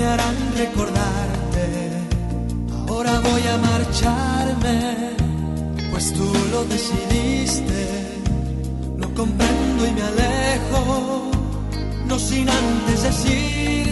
me harán recordarte. Ahora voy a marcharme, pues tú lo decidiste, lo comprendo y me alejo, no sin antes decirte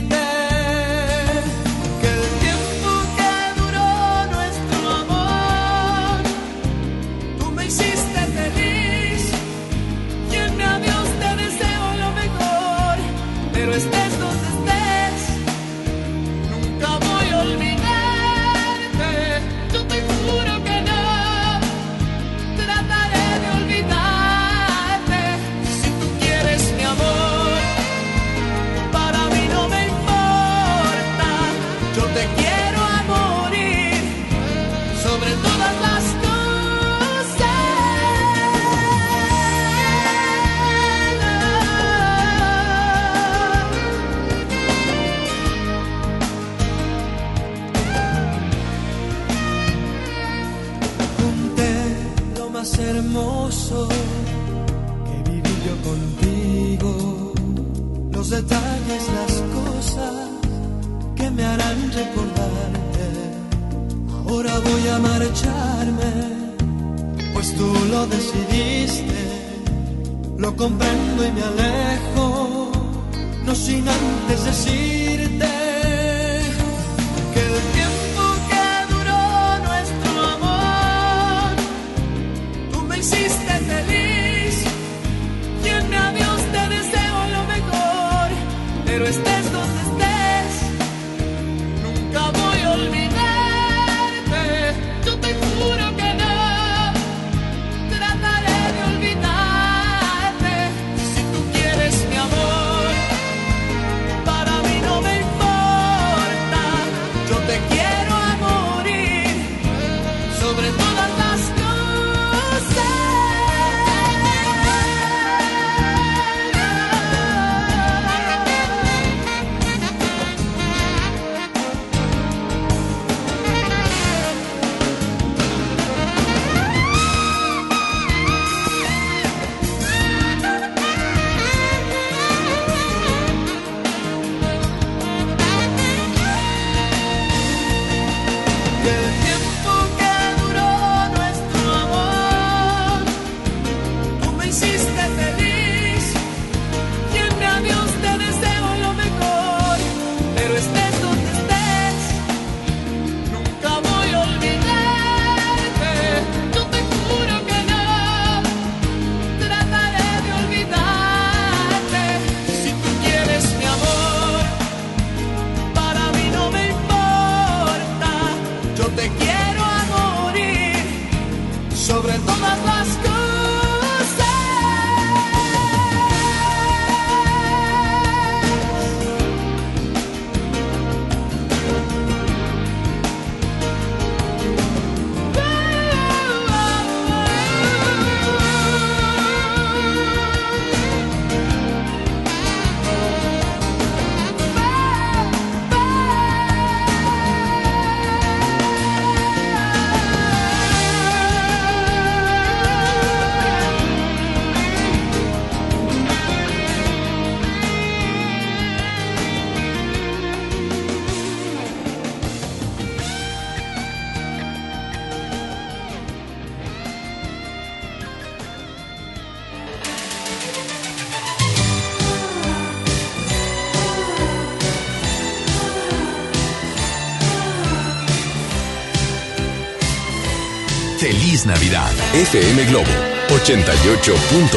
FM Globo 88.1.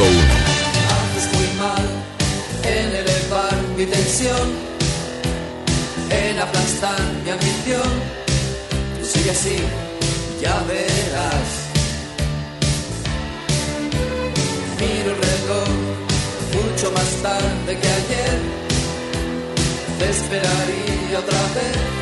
Fui mal en elevar mi tensión, en aplastar mi ambición. Tú sigue así, ya verás. Miro el reloj mucho más tarde que ayer. Te esperaría otra vez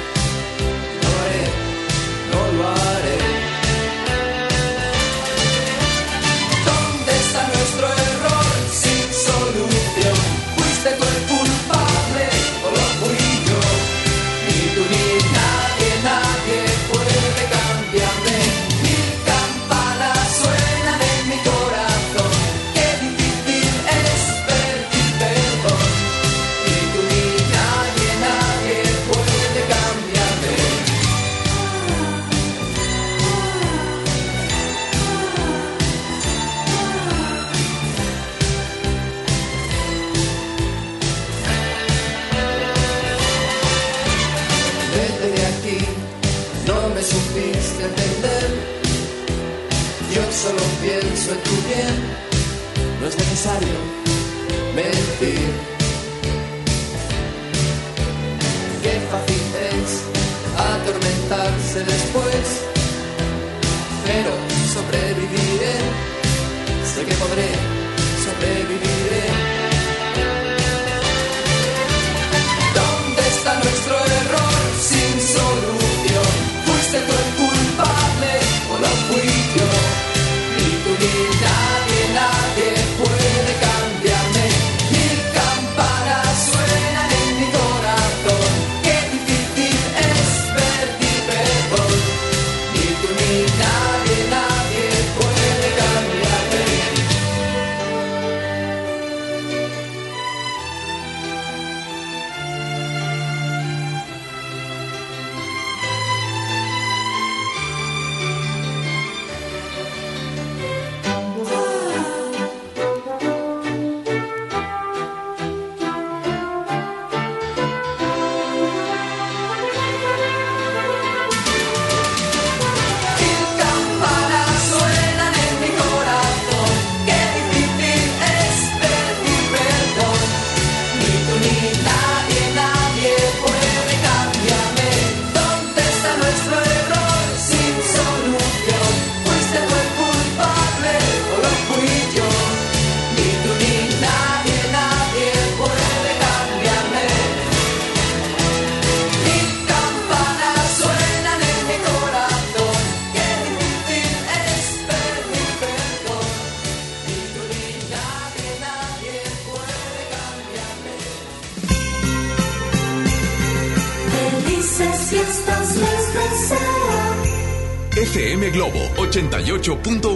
98.1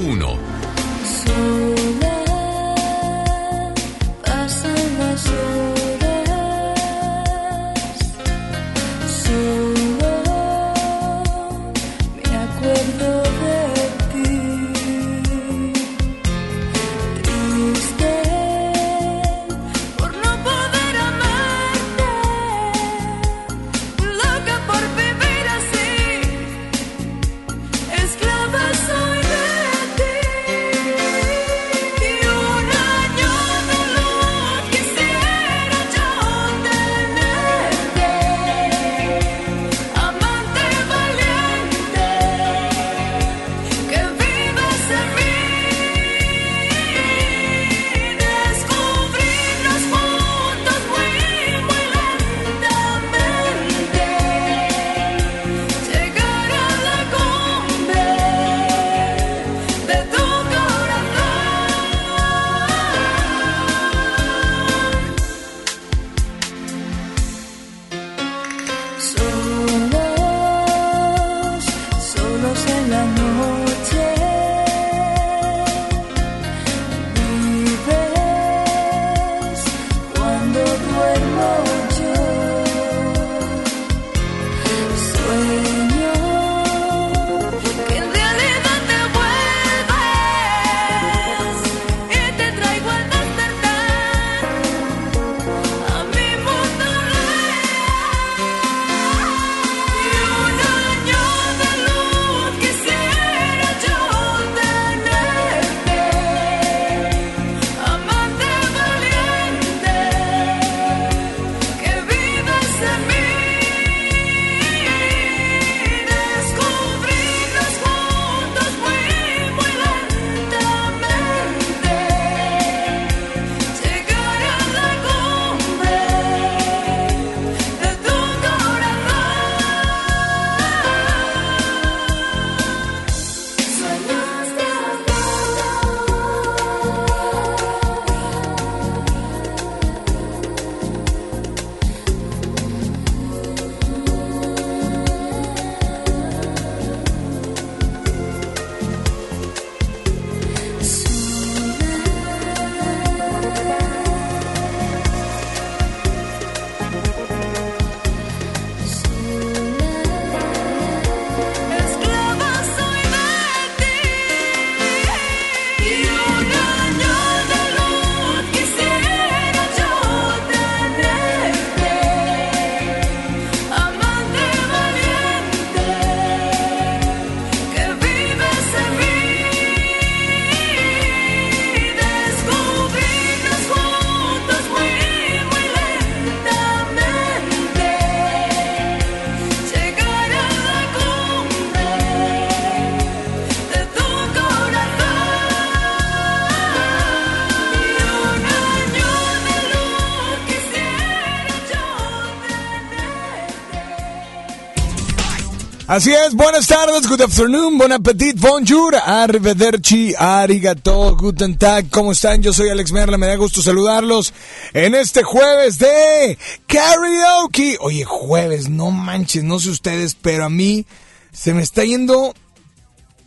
es, buenas tardes, good afternoon, bon appetit, bonjour, arrivederci, arigato, guten tag, ¿cómo están? Yo soy Alex Merla, me da gusto saludarlos en este jueves de karaoke. Oye, jueves, no manches, no sé ustedes, pero a mí se me está yendo,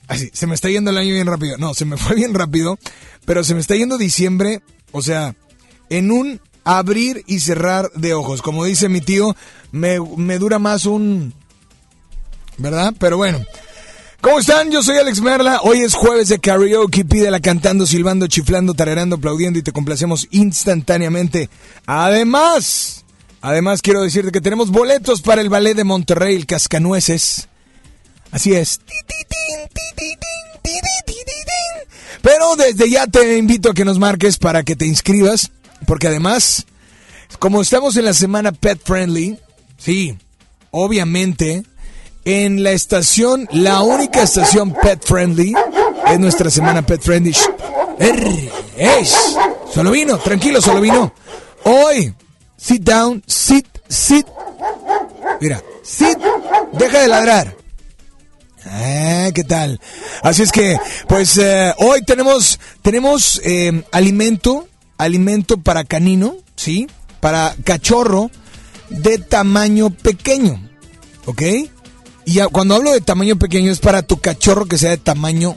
así, se me está yendo el año bien rápido, no, se me fue bien rápido, pero se me está yendo diciembre, o sea, en un abrir y cerrar de ojos, como dice mi tío, me, me dura más un ¿verdad? Pero bueno. ¿Cómo están? Yo soy Alex Merla. Hoy es jueves de karaoke. Pídela cantando, silbando, chiflando, tararando, aplaudiendo y te complacemos instantáneamente. Además, además quiero decirte que tenemos boletos para el ballet de Monterrey, el Cascanueces. Así es. Pero desde ya te invito a que nos marques para que te inscribas, porque además, como estamos en la semana Pet Friendly, sí, obviamente en la estación, la única estación pet friendly, es nuestra semana pet friendly. Er, es. Solo vino, tranquilo, solo vino. Hoy, sit down, sit, sit. Mira, sit, deja de ladrar. Ah, ¿qué tal? Así es que, pues eh, hoy tenemos, tenemos eh, alimento, alimento para canino, ¿sí? Para cachorro de tamaño pequeño, ¿ok? Y cuando hablo de tamaño pequeño es para tu cachorro que sea de tamaño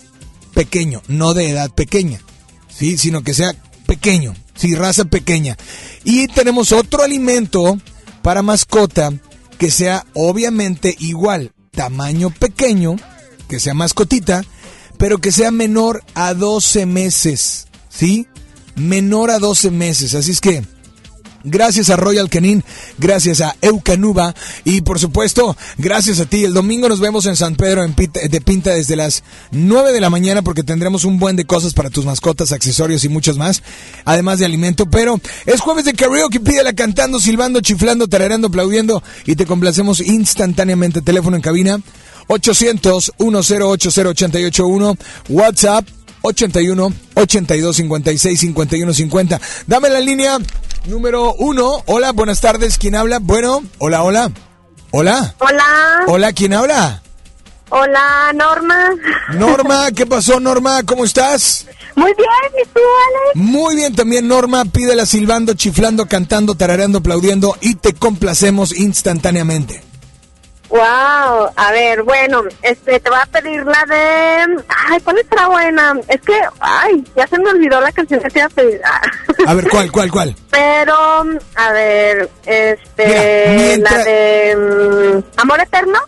pequeño, no de edad pequeña, ¿sí? Sino que sea pequeño, sí, raza pequeña. Y tenemos otro alimento para mascota que sea obviamente igual, tamaño pequeño, que sea mascotita, pero que sea menor a 12 meses, ¿sí? Menor a 12 meses, así es que... Gracias a Royal Canin, gracias a Eucanuba y por supuesto, gracias a ti. El domingo nos vemos en San Pedro en de Pinta desde las 9 de la mañana porque tendremos un buen de cosas para tus mascotas, accesorios y muchos más, además de alimento. Pero es jueves de karaoke, pídela cantando, silbando, chiflando, tararando, aplaudiendo y te complacemos instantáneamente. Teléfono en cabina 800 1080 881 WhatsApp 81 82 56 51 50. Dame la línea número uno. Hola, buenas tardes. ¿Quién habla? Bueno, hola, hola. Hola. Hola, Hola, ¿quién habla? hola Norma. Norma, ¿qué pasó, Norma? ¿Cómo estás? Muy bien, ¿y tú, Alex? Muy bien también, Norma. Pídela silbando, chiflando, cantando, tarareando, aplaudiendo y te complacemos instantáneamente. Wow, a ver, bueno, este, te voy a pedir la de... Ay, ¿cuál estará buena? Es que, ay, ya se me olvidó la canción que te iba a pedir. Ah. A ver, ¿cuál, cuál, cuál? Pero, a ver, este, Mira, mientras- la de... mm, ¿Amor Eterno?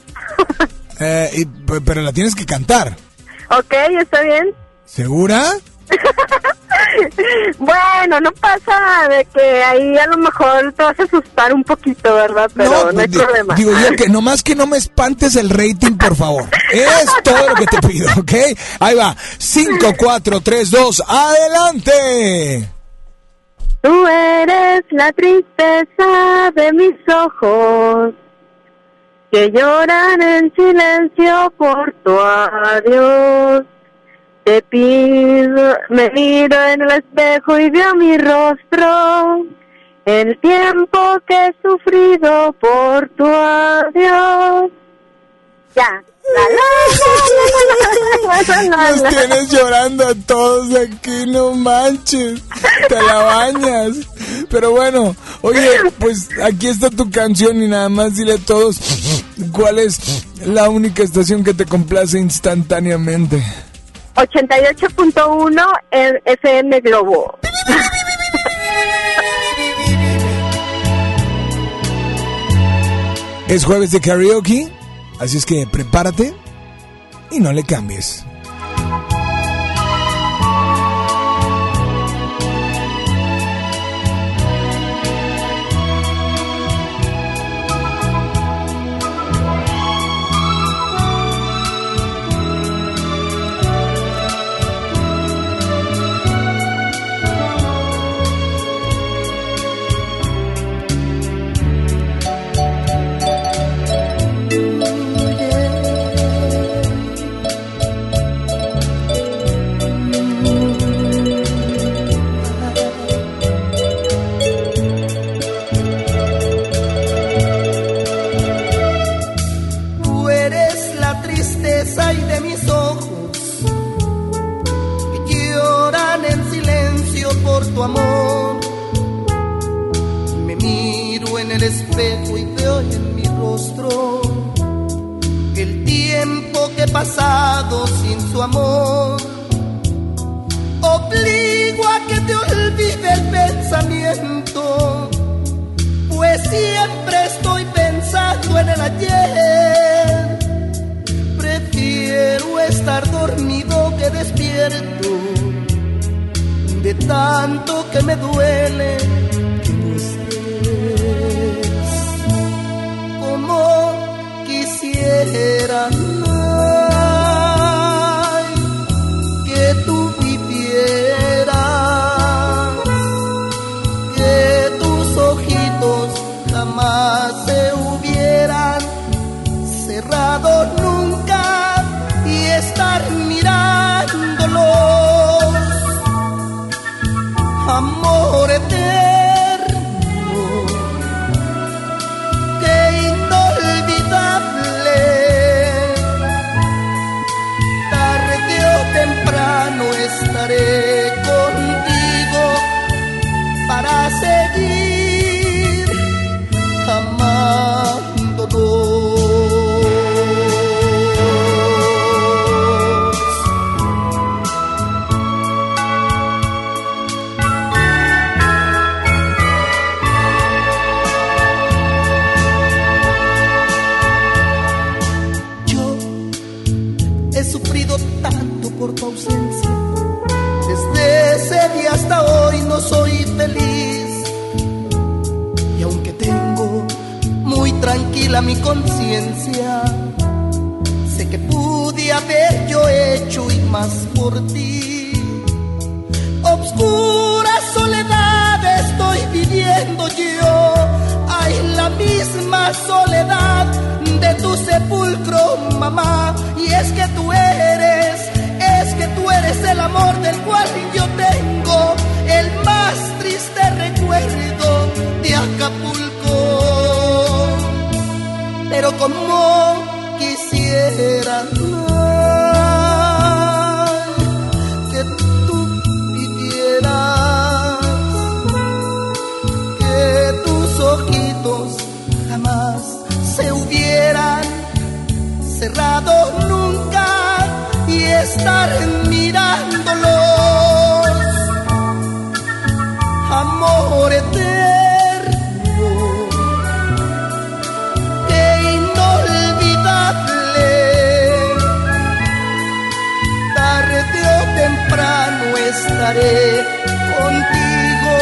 Eh, y- pero la tienes que cantar. ok, está bien. ¿Segura? Bueno, no pasa de que ahí a lo mejor te vas a asustar un poquito, ¿verdad? Pero no, pues, hay problema. Digo yo que nomás que no me espantes el rating, por favor. Es todo lo que te pido, ¿ok? Ahí va. 5, 4, 3, 2, adelante. Tú eres la tristeza de mis ojos, que lloran en silencio por tu adiós. Te pido, me miro en el espejo y veo mi rostro, el tiempo que he sufrido por tu adiós. Ya. Nos tienes llorando a todos aquí, no manches. Te la bañas. Pero bueno, oye, pues aquí está tu canción y nada más dile a todos cuál es la única estación que te complace instantáneamente. 88.1 en FM Globo. Es jueves de karaoke, así es que prepárate y no le cambies. Amor. Me miro en el espejo y veo en mi rostro el tiempo que he pasado sin su amor. Obligo a que te olvide el pensamiento, pues siempre estoy pensando en el ayer. Prefiero estar dormido que despierto, de tanto que me duele que no estés. Como quisiera que tú vivieras, que tus ojitos jamás se Amor eterno, tranquila mi conciencia, sé que pude haber yo hecho y más por ti. Obscura soledad estoy viviendo yo. Hay la misma soledad de tu sepulcro, mamá. Y es que tú eres, es que tú eres el amor del cual yo tengo el más triste recuerdo de Acapulco. Pero como quisiera que tú vivieras que tus ojitos jamás se hubieran cerrado nunca y estar mirándolos. Amor eterno, estaré contigo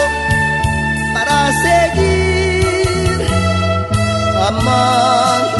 para seguir amándonos.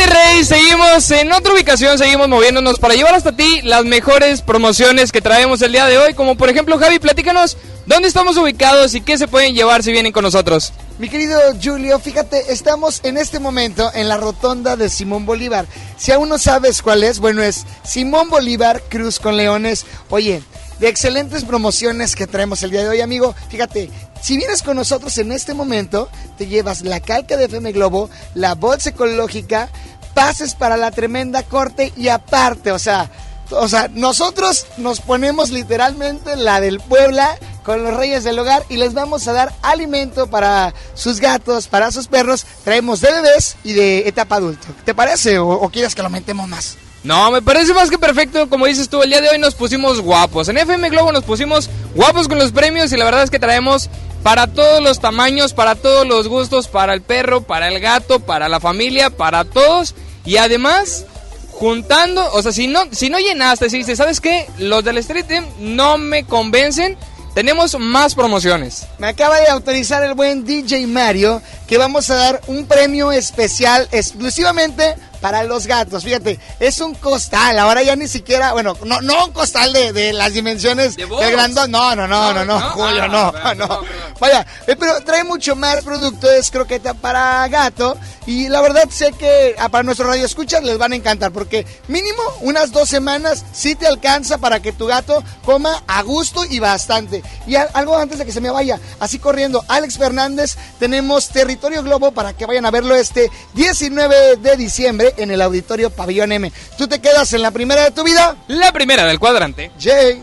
Monterrey, seguimos en otra ubicación, seguimos moviéndonos para llevar hasta ti las mejores promociones que traemos el día de hoy. Como por ejemplo, Javi, platícanos dónde estamos ubicados y qué se pueden llevar si vienen con nosotros. Mi querido Julio, fíjate, estamos en este momento en la rotonda de Simón Bolívar. Si aún no sabes cuál es, bueno, es Simón Bolívar Cruz con Leones. Oye, de excelentes promociones que traemos el día de hoy, amigo. Fíjate, si vienes con nosotros en este momento, te llevas la calca de FM Globo, la bolsa ecológica, pases para la tremenda corte y aparte, o sea, o sea, nosotros nos ponemos literalmente la del Puebla con los reyes del hogar y les vamos a dar alimento para sus gatos, para sus perros. Traemos de bebés y de etapa adulto. ¿Te parece o, o quieres que lo aumentemos más? No, me parece más que perfecto. Como dices tú, el día de hoy nos pusimos guapos. En FM Globo nos pusimos guapos con los premios y la verdad es que traemos para todos los tamaños, para todos los gustos, para el perro, para el gato, para la familia, para todos. Y además, juntando, o sea, si no, si no llenaste, si dices, ¿sabes qué? Los del Street Team no me convencen. Tenemos más promociones. Me acaba de autorizar el buen DJ Mario que vamos a dar un premio especial exclusivamente para los gatos. Fíjate, es un costal. Ahora ya ni siquiera, bueno, no, no un costal de, de las dimensiones ¿De del grandón. No, no, no, no, no, ¿no? Julio, Ah, no, no. perdón. Vaya, eh, pero trae mucho más producto. Es croqueta para gato. Y la verdad sé que ah, para nuestro radio escuchas les van a encantar. Porque mínimo unas dos semanas sí te alcanza para que tu gato coma a gusto y bastante. Y algo antes de que se me vaya, así corriendo, Alex Fernández, tenemos Territorio Globo para que vayan a verlo este 19 de diciembre en el Auditorio Pabellón M. ¿Tú te quedas en la primera de tu vida? La primera del cuadrante. Jay.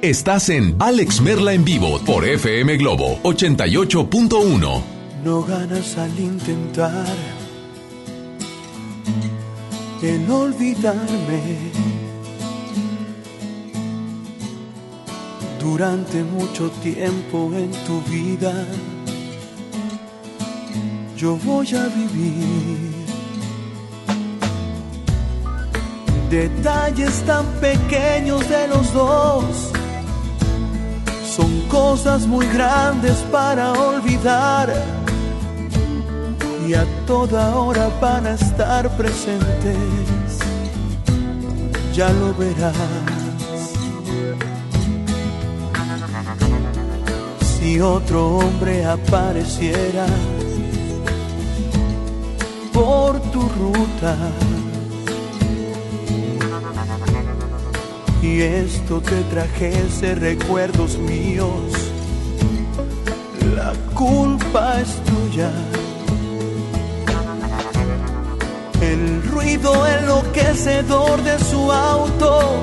Estás en Alex Merla en vivo por FM Globo 88.1. No ganas al intentar el olvidarme. Durante mucho tiempo en tu vida, yo voy a vivir detalles tan pequeños de los dos son cosas muy grandes para olvidar y a toda hora van a estar presentes. Ya lo verás. Si otro hombre apareciera por tu ruta. Y esto te trajese recuerdos míos, la culpa es tuya. El ruido enloquecedor de su auto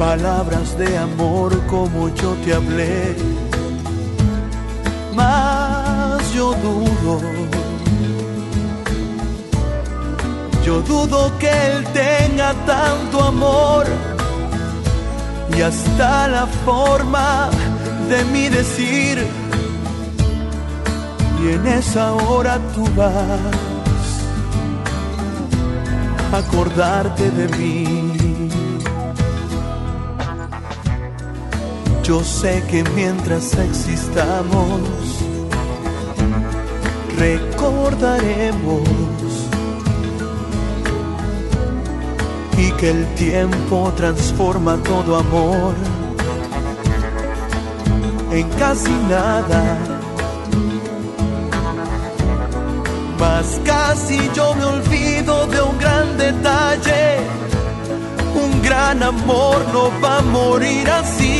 Palabras de amor como yo te hablé. Mas yo dudo. Yo dudo que él tenga tanto amor y hasta la forma de mi decir. Y en esa hora tú vas a acordarte de mí. Yo sé que mientras existamos, recordaremos y que el tiempo transforma todo amor en casi nada. Mas casi yo me olvido de un gran detalle. Un gran amor no va a morir así.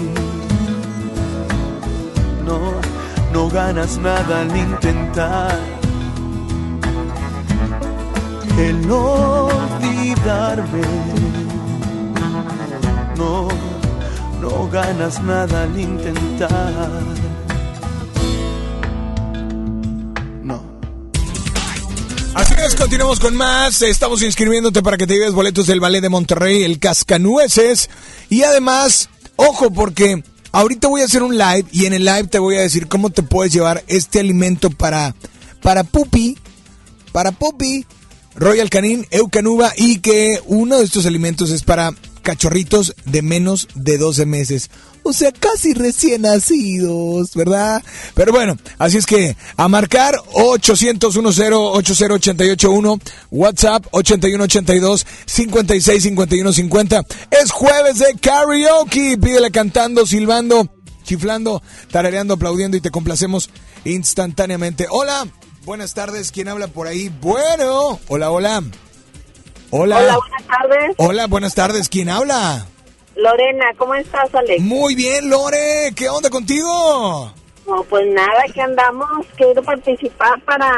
No, no ganas nada al intentar el olvidarme. No, no ganas nada al intentar. No. Así es, continuamos con más. Estamos inscribiéndote para que te lleves boletos del Ballet de Monterrey, el Cascanueces. Y además, ojo, porque ahorita voy a hacer un live y en el live te voy a decir cómo te puedes llevar este alimento para, para Pupi, para Pupi, Royal Canin, Eucanuba y que uno de estos alimentos es para cachorritos de menos de 12 meses. O sea, casi recién nacidos, ¿verdad? Pero bueno, así es que a marcar 800 80881 WhatsApp 8182 565150 Es jueves de karaoke. Pídele cantando, silbando, chiflando, tarareando, aplaudiendo y te complacemos instantáneamente. Hola, buenas tardes. ¿Quién habla por ahí? Bueno, hola, hola. Hola. Hola, buenas tardes. Hola, buenas tardes. ¿Quién habla? Lorena, ¿cómo estás, Alex? Muy bien, Lore. ¿Qué onda contigo? No, pues nada, que andamos. Quiero participar para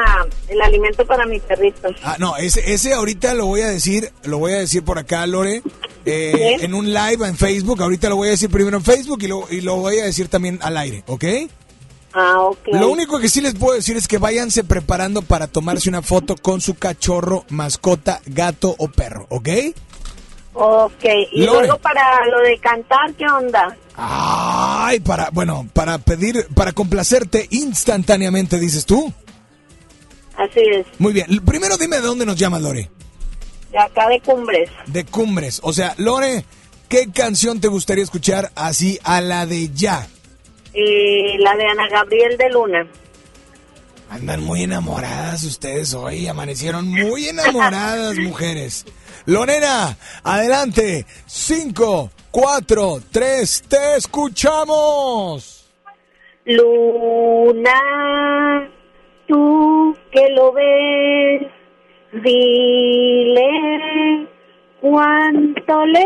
el alimento para mi perrito. Ah, no, ese, ese ahorita lo voy a decir, lo voy a decir por acá, Lore, eh, en un live en Facebook. Ahorita lo voy a decir primero en Facebook y lo, y lo voy a decir también al aire, ¿ok? Ah, ok. Lo único que sí les puedo decir es que váyanse preparando para tomarse una foto con su cachorro, mascota, gato o perro, ¿ok? Ok, y Lore. luego para lo de cantar, ¿qué onda? Ay, para, bueno, para pedir, para complacerte instantáneamente, dices tú. Así es, Muy bien, primero dime de dónde nos llamas, Lore. de acá de Cumbres. De Cumbres. O sea, Lore, ¿qué canción te gustaría escuchar así a la de ya? Y la de Ana Gabriel de Luna. Andan muy enamoradas ustedes hoy, amanecieron muy enamoradas mujeres. Lorena, adelante. Cinco, cuatro, tres, te escuchamos. Luna, tú que lo ves, dile cuánto le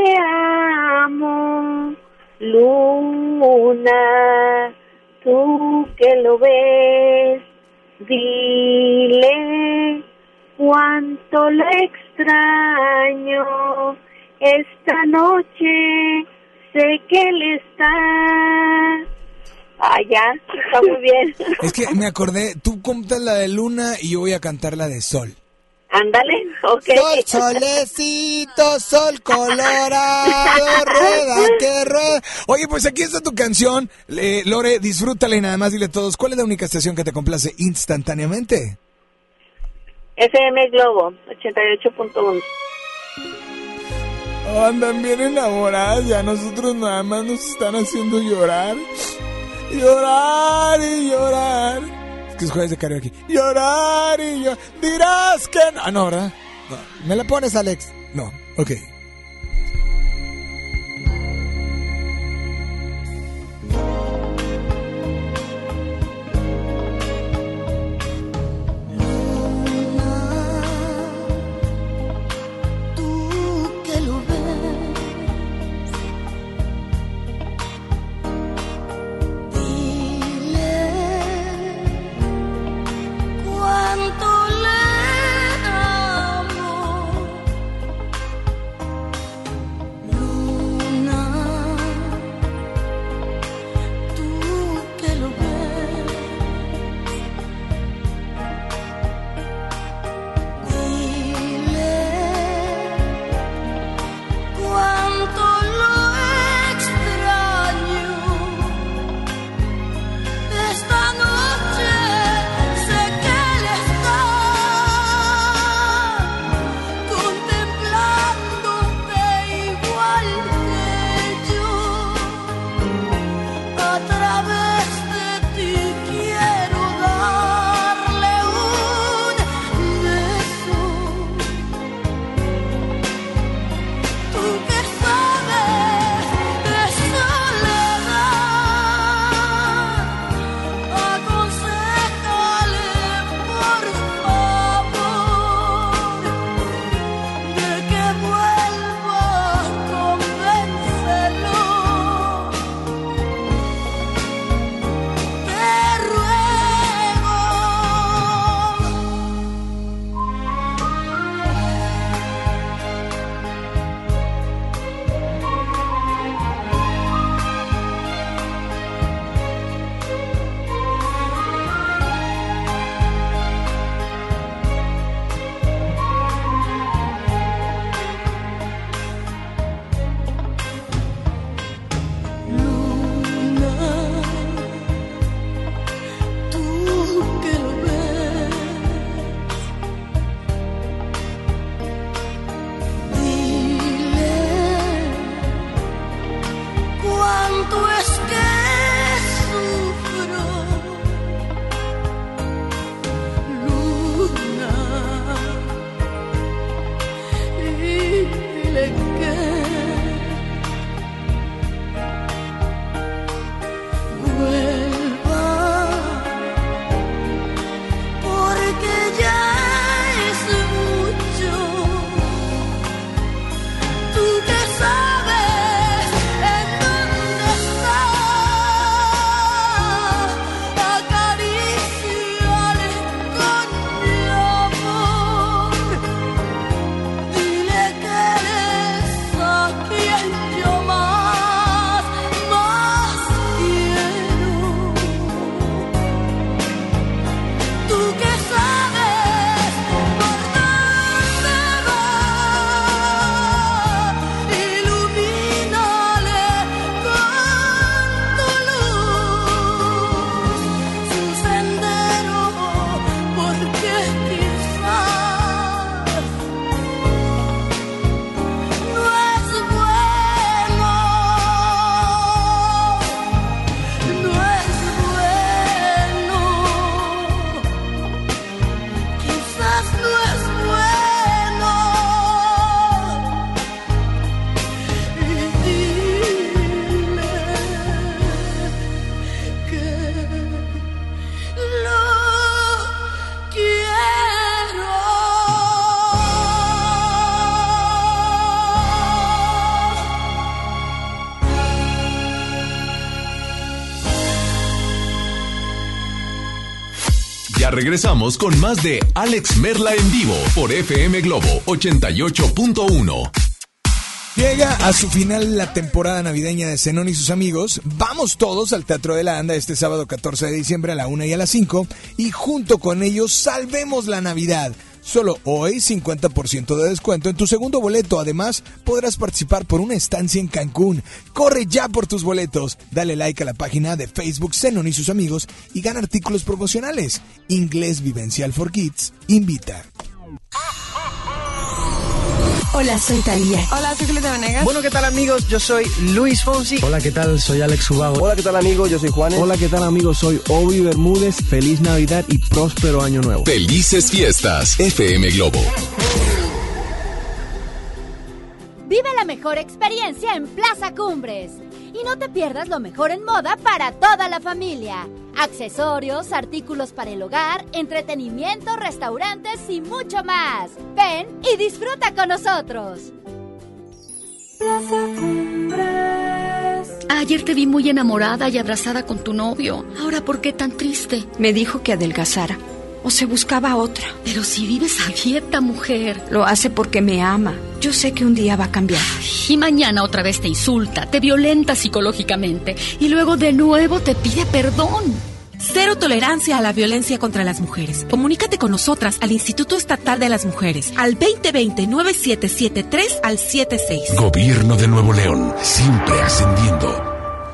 amo. Luna, tú que lo ves, dile cuánto le extraño. Esta noche sé que él está. Ya, está muy bien. Es que me acordé, tú cantas la de luna y yo voy a cantar la de sol. Ándale, ok. Sol, solecito, sol colorado, rueda que rueda. Oye, pues aquí está tu canción. Eh, Lore, disfrútala y nada más dile a todos, ¿cuál es la única estación que te complace instantáneamente? FM Globo, 88.1. Andan bien enamoradas, ya nosotros nada más nos están haciendo llorar. Llorar y llorar. Que es jueves de karaoke. Llorar y llorar. Dirás que no. Ah, no, ¿verdad? No. ¿Me la pones, Alex? No, ok. Regresamos con más de Alex Merla en vivo por FM Globo 88.1. Llega a su final la temporada navideña de Zenón y sus amigos. Vamos todos al Teatro de la Anda este sábado 14 de diciembre a la 1 y a las 5 y junto con ellos salvemos la Navidad. Solo hoy 50% de descuento en tu segundo boleto. Además, podrás participar por una estancia en Cancún. Corre ya por tus boletos. Dale like a la página de Facebook Zenon y sus amigos y gana artículos promocionales. Inglés Vivencial for Kids invita. Hola, soy Talía. Hola, soy Julieta Venegas. Bueno, ¿qué tal amigos? Yo soy Luis Fonsi. Hola, ¿qué tal? Soy Alex Ubago. Hola, ¿qué tal amigos? Yo soy Juanes. Hola, ¿qué tal amigos? Soy Obi Bermúdez. Feliz Navidad y próspero año nuevo. Felices fiestas, FM Globo. Vive la mejor experiencia en Plaza Cumbres. Y no te pierdas lo mejor en moda para toda la familia. Accesorios, artículos para el hogar, entretenimiento, restaurantes y mucho más. Ven y disfruta con nosotros. Plaza Ayer te vi muy enamorada y abrazada con tu novio. Ahora, ¿por qué tan triste? Me dijo que adelgazara. O se buscaba otra. Pero si vives a dieta, mujer. Lo hace porque me ama. Yo sé que un día va a cambiar. Y mañana otra vez te insulta, te violenta psicológicamente y luego de nuevo te pide perdón. Cero tolerancia a la violencia contra las mujeres. Comunícate con nosotras al Instituto Estatal de las Mujeres al 2020-9773 al 76. Gobierno de Nuevo León, siempre ascendiendo.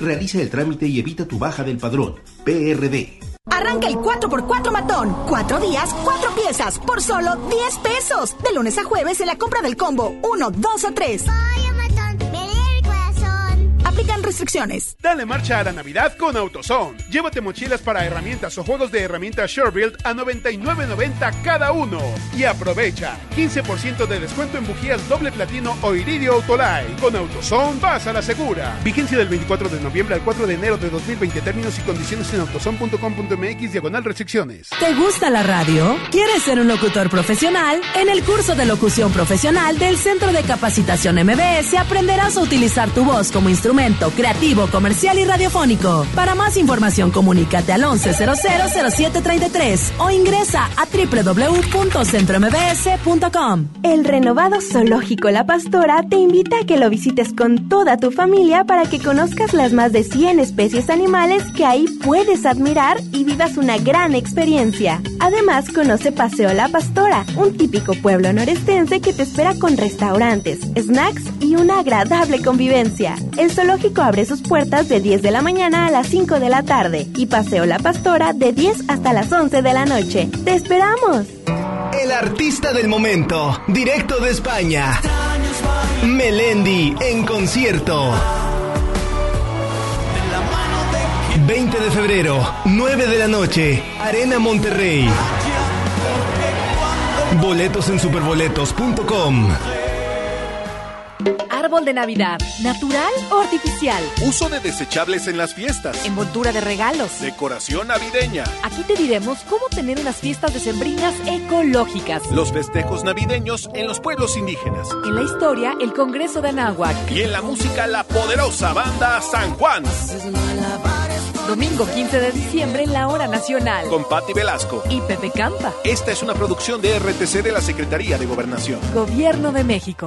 Realiza el trámite y evita tu baja del padrón. PRD. Arranca el 4x4 matón. Cuatro días, cuatro piezas, por solo 10 pesos. De lunes a jueves en la compra del combo 1, 2 o 3. Aplican restricciones. Dale marcha a la Navidad con AutoZone. Llévate mochilas para herramientas o juegos de herramientas SureBuild a 99.90 cada uno. Y aprovecha 15% de descuento en bujías doble platino o iridio Autolite. Con AutoZone vas a la segura. Vigencia del 24 de noviembre al 4 de enero de 2020. Términos y condiciones en autozone.com.mx diagonal restricciones. ¿Te gusta la radio? ¿Quieres ser un locutor profesional? En el curso de locución profesional del Centro de Capacitación MBS aprenderás a utilizar tu voz como instrumento creativo, comercial y radiofónico. Para más información, comunícate al 11000733 o ingresa a www.centrombs.com. El renovado Zoológico La Pastora te invita a que lo visites con toda tu familia para que conozcas las más de 100 especies animales que ahí puedes admirar y vivas una gran experiencia. Además, conoce Paseo La Pastora, un típico pueblo norestense que te espera con restaurantes, snacks y una agradable convivencia. El zoológico abre sus puertas de 10 de la mañana a las 5 de la tarde y Paseo La Pastora de 10 hasta las 11 de la noche. ¡Te esperamos! El artista del momento, directo de España. Melendi en concierto. 20 de febrero, 9 de la noche, Arena Monterrey. Boletos en superboletos.com. Árbol de Navidad, ¿natural o artificial? Uso de desechables en las fiestas. Envoltura de regalos. Decoración navideña. Aquí te diremos cómo tener unas fiestas decembrinas ecológicas. Los festejos navideños en los pueblos indígenas. En la historia, el Congreso de Anáhuac. Y en la música, la poderosa banda San Juan. Domingo 15 de diciembre en la Hora Nacional. Con Patti Velasco. Y Pepe Campa. Esta es una producción de RTC de la Secretaría de Gobernación. Gobierno de México.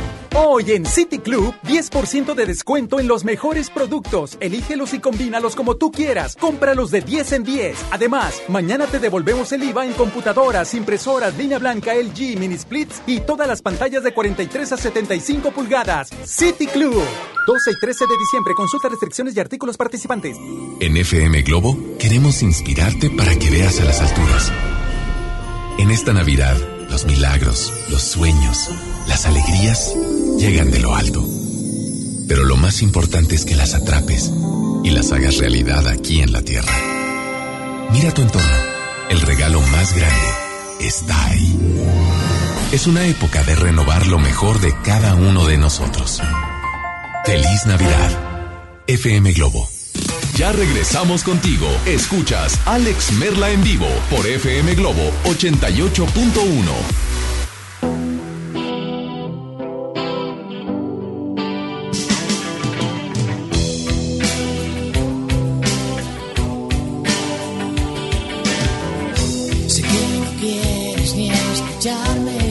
Hoy en City Club, 10% de descuento en los mejores productos. Elígelos y combínalos como tú quieras. Cómpralos de 10 en 10. Además, mañana te devolvemos el IVA en computadoras, impresoras, línea blanca, LG, mini splits y todas las pantallas de 43 a 75 pulgadas. City Club. 12 y 13 de diciembre. Consulta restricciones y artículos participantes. En FM Globo queremos inspirarte para que veas a las alturas. En esta Navidad, los milagros, los sueños, las alegrías llegan de lo alto. Pero lo más importante es que las atrapes y las hagas realidad aquí en la Tierra. Mira tu entorno. El regalo más grande está ahí. Es una época de renovar lo mejor de cada uno de nosotros. Feliz Navidad. FM Globo. Ya regresamos contigo. Escuchas Alex Merla en vivo por FM Globo 88.1. escucharme.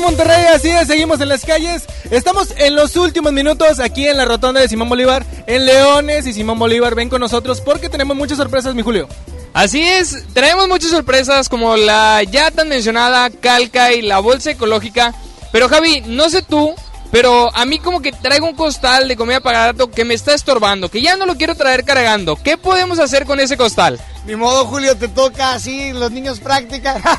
Monterrey, así es, seguimos en las calles. Estamos en los últimos minutos aquí en la rotonda de Simón Bolívar, en Leones y Simón Bolívar. Ven con nosotros porque tenemos muchas sorpresas, mi Julio. Así es, traemos muchas sorpresas como la ya tan mencionada calca y la bolsa ecológica. Pero Javi, no sé tú, pero a mí como que traigo un costal de comida para gato que me está estorbando, que ya no lo quiero traer cargando. ¿Qué podemos hacer con ese costal? Ni modo, Julio, te toca así, los niños practican.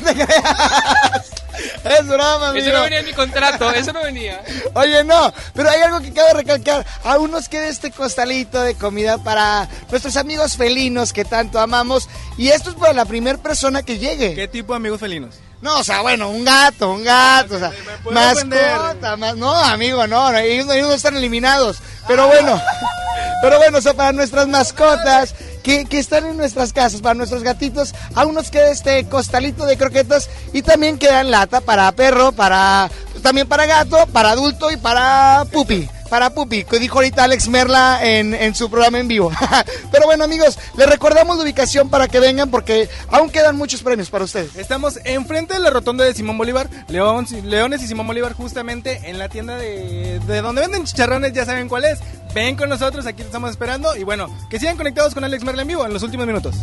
Es broma, amigo. Eso no venía en mi contrato, eso no venía. Oye, no, pero hay algo que cabe recalcar. Aún nos queda este costalito de comida para nuestros amigos felinos que tanto amamos. Y esto es para la primera persona que llegue. ¿Qué tipo de amigos felinos? No, o sea, bueno, un gato, un gato, o sea, mascota, más, no, amigo, no, ellos, ellos no están eliminados, pero bueno, pero bueno, o sea, para nuestras mascotas que, están en nuestras casas, para nuestros gatitos, aún nos queda este costalito de croquetas y también queda en lata para perro, para, también para gato, para adulto y para pupi para Pupi, que dijo ahorita Alex Merla en, en su programa en vivo. Pero bueno, amigos, les recordamos la ubicación para que vengan porque aún quedan muchos premios para ustedes. Estamos enfrente de la rotonda de Simón Bolívar, León, Leones y Simón Bolívar, justamente en la tienda de, de donde venden chicharrones, ya saben cuál es. Ven con nosotros, aquí te estamos esperando. Y bueno, que sigan conectados con Alex Merla en vivo en los últimos minutos.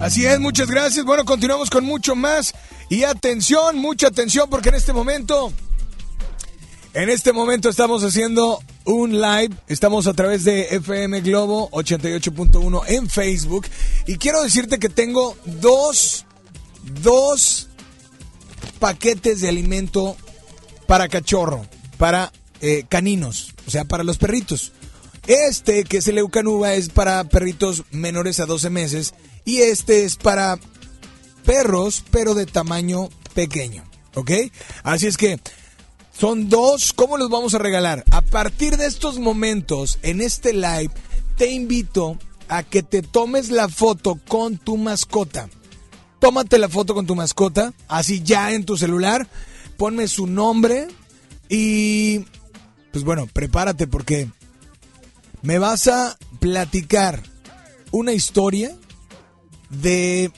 Así es, muchas gracias. Bueno, continuamos con mucho más. Y atención, mucha atención, porque en este momento en este momento estamos haciendo un live, estamos a través de FM Globo 88.1 en Facebook y quiero decirte que tengo dos, dos paquetes de alimento para cachorro, para eh, caninos, o sea, para los perritos. Este, que es el Eucanuba, es para perritos menores a 12 meses y este es para perros, pero de tamaño pequeño, ¿ok? Así es que son dos, ¿cómo los vamos a regalar? A partir de estos momentos, en este live, te invito a que te tomes la foto con tu mascota. Tómate la foto con tu mascota, así ya en tu celular, ponme su nombre y pues bueno, prepárate porque me vas a platicar una historia de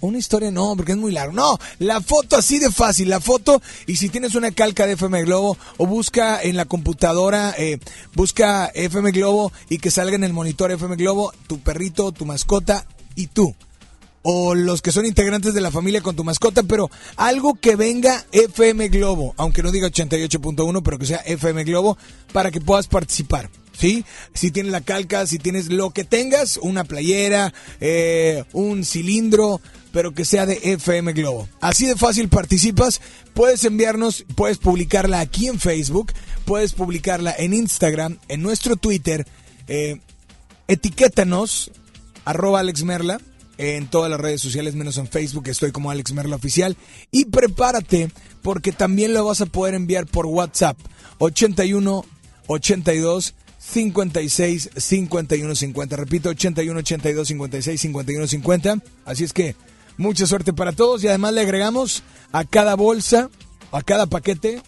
una historia no, porque es muy largo. No, la foto así de fácil, la foto y si tienes una calca de FM Globo o busca en la computadora, eh, busca FM Globo y que salga en el monitor FM Globo tu perrito, tu mascota y tú. O los que son integrantes de la familia con tu mascota, pero algo que venga FM Globo, aunque no diga 88.1, pero que sea FM Globo, para que puedas participar. ¿sí? Si tienes la calca, si tienes lo que tengas, una playera, eh, un cilindro, pero que sea de FM Globo. Así de fácil participas, puedes enviarnos, puedes publicarla aquí en Facebook, puedes publicarla en Instagram, en nuestro Twitter, eh, etiquétanos, arroba Alex Merla, en todas las redes sociales, menos en Facebook, estoy como Alex Merla Oficial. Y prepárate, porque también lo vas a poder enviar por WhatsApp, 81 82 56 51 50. Repito, 81 82 56 51 50. Así es que mucha suerte para todos y además le agregamos a cada bolsa, a cada paquete,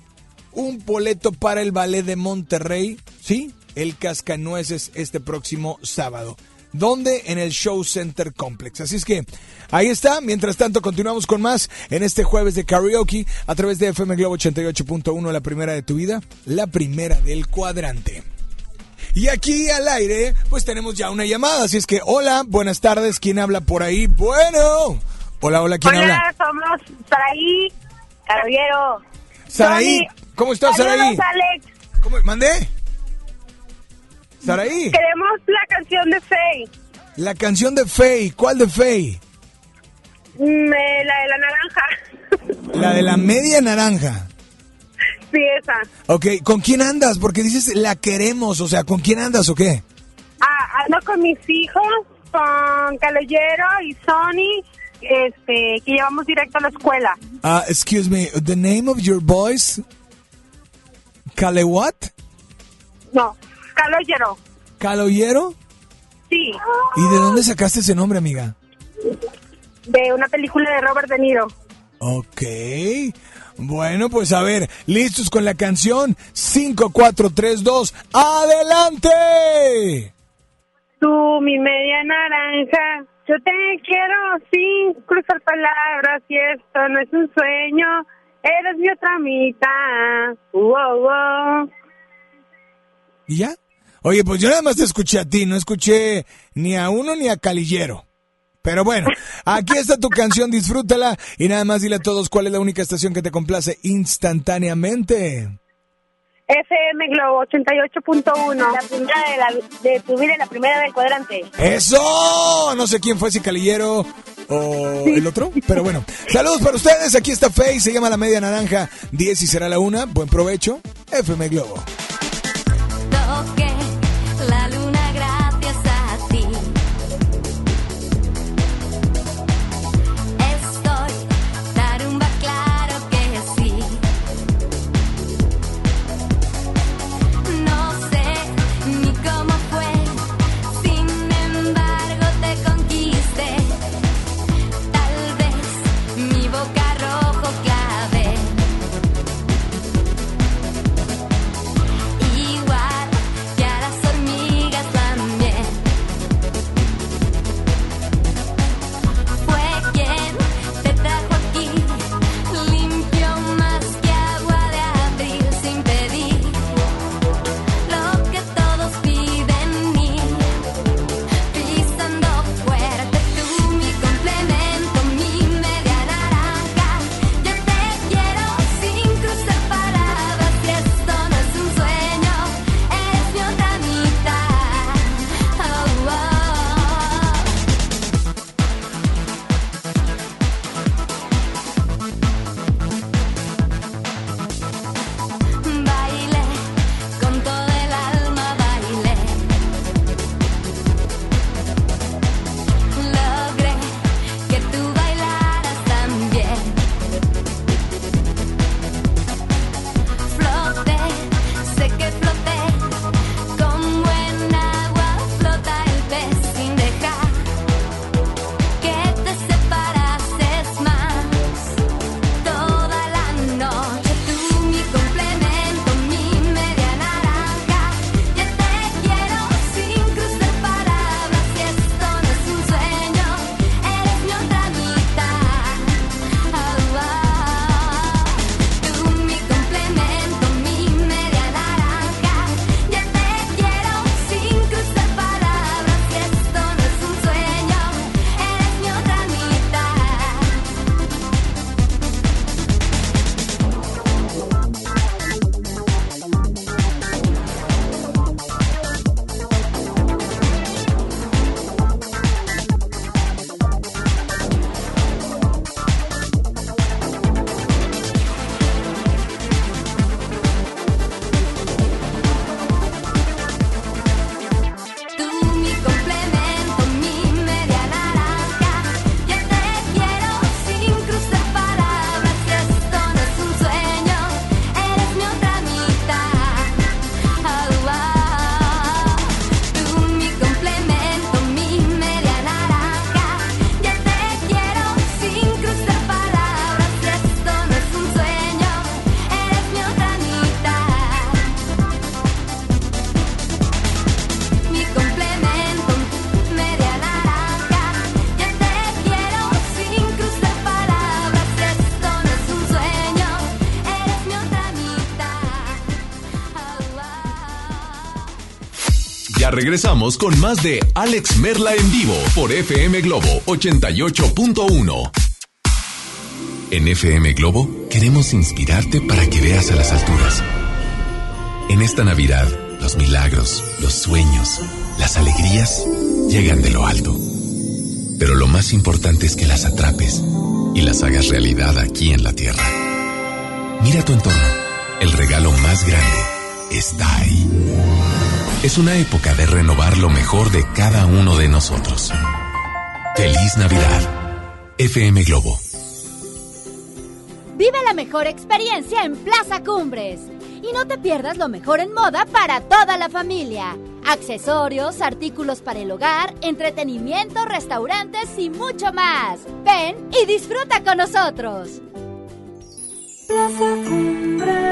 un boleto para el ballet de Monterrey, ¿sí? El Cascanueces este próximo sábado. ¿Dónde? En el Show Center Complex. Así es que ahí está. Mientras tanto, continuamos con más en este jueves de karaoke a través de FM Globo 88.1, la primera de tu vida, la primera del cuadrante. Y aquí al aire, pues tenemos ya una llamada. Así es que, hola, buenas tardes. ¿Quién habla por ahí? Bueno. Hola, hola, ¿quién hola, habla? somos Saraí, Caraballero. Saraí, ¿cómo estás, Saraí? Alex. ¿Cómo? ¿Mandé? Saraí. Queremos la canción de Faye. La canción de Faye. ¿Cuál de Faye? Mm, eh, la de la naranja. La de la media naranja. Sí, esa. Ok, ¿con quién andas? Porque dices la queremos, o sea, ¿con quién andas o qué? Ah, ando con mis hijos, con Calellero y Sony, este, que llevamos directo a la escuela. Ah, excuse me, the name of your boys? ¿Cale what? No, Caloyero. ¿Caloyero? Sí. ¿Y de dónde sacaste ese nombre, amiga? De una película de Robert De Niro. Ok. Bueno, pues a ver, listos con la canción 5, 4, 3, 2, ¡adelante! Tú, mi media naranja, yo te quiero sin cruzar palabras y esto no es un sueño, eres mi otra mitad. Wow, wow. ¿Y ya? Oye, pues yo nada más te escuché a ti, no escuché ni a uno ni a Calillero. Pero bueno, aquí está tu canción, disfrútala y nada más dile a todos cuál es la única estación que te complace instantáneamente. FM Globo 88.1. La primera de, la, de tu vida y la primera del cuadrante. ¡Eso! No sé quién fue, si Calillero o el otro, pero bueno. Saludos para ustedes, aquí está Faye, se llama La Media Naranja, 10 y será la una. Buen provecho, FM Globo. Regresamos con más de Alex Merla en vivo por FM Globo 88.1. En FM Globo queremos inspirarte para que veas a las alturas. En esta Navidad, los milagros, los sueños, las alegrías llegan de lo alto. Pero lo más importante es que las atrapes y las hagas realidad aquí en la Tierra. Mira tu entorno. El regalo más grande está ahí. Es una época de renovar lo mejor de cada uno de nosotros. Feliz Navidad. FM Globo. Vive la mejor experiencia en Plaza Cumbres. Y no te pierdas lo mejor en moda para toda la familia. Accesorios, artículos para el hogar, entretenimiento, restaurantes y mucho más. Ven y disfruta con nosotros. Plaza Cumbres.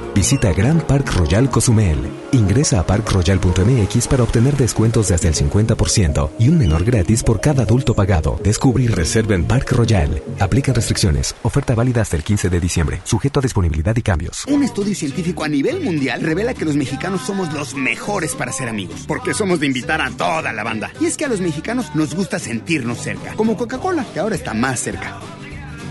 Visita Grand Park Royal Cozumel. Ingresa a parkroyal.mx para obtener descuentos de hasta el 50% y un menor gratis por cada adulto pagado. Descubre y reserva en Park Royal. Aplican restricciones. Oferta válida hasta el 15 de diciembre. Sujeto a disponibilidad y cambios. Un estudio científico a nivel mundial revela que los mexicanos somos los mejores para ser amigos, porque somos de invitar a toda la banda. Y es que a los mexicanos nos gusta sentirnos cerca, como Coca-Cola, que ahora está más cerca.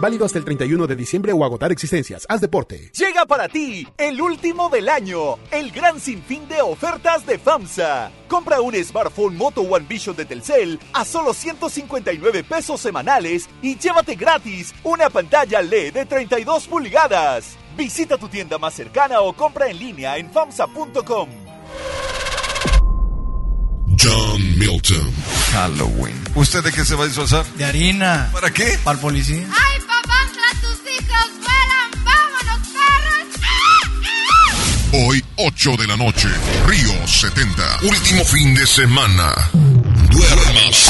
Válido hasta el 31 de diciembre o agotar existencias. Haz deporte. Llega para ti el último del año, el gran sinfín de ofertas de FAMSA. Compra un smartphone Moto One Vision de Telcel a solo 159 pesos semanales y llévate gratis una pantalla LED de 32 pulgadas. Visita tu tienda más cercana o compra en línea en FAMSA.com. Milton. Halloween. ¿Usted de qué se va a disfrazar? De harina. ¿Para qué? Para el policía. ¡Ay, papantla, tus hijos vuelan! ¡Vámonos, perros! Hoy, 8 de la noche, Río 70. Último fin de semana. Duérmase.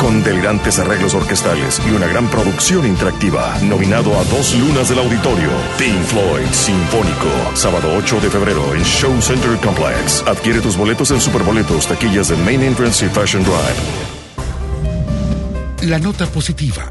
Con delirantes arreglos orquestales y una gran producción interactiva. Nominado a dos lunas del auditorio. Pink Floyd Sinfónico. Sábado 8 de febrero en Show Center Complex. Adquiere tus boletos en Superboletos, taquillas de Main Entrance y Fashion Drive. La nota positiva.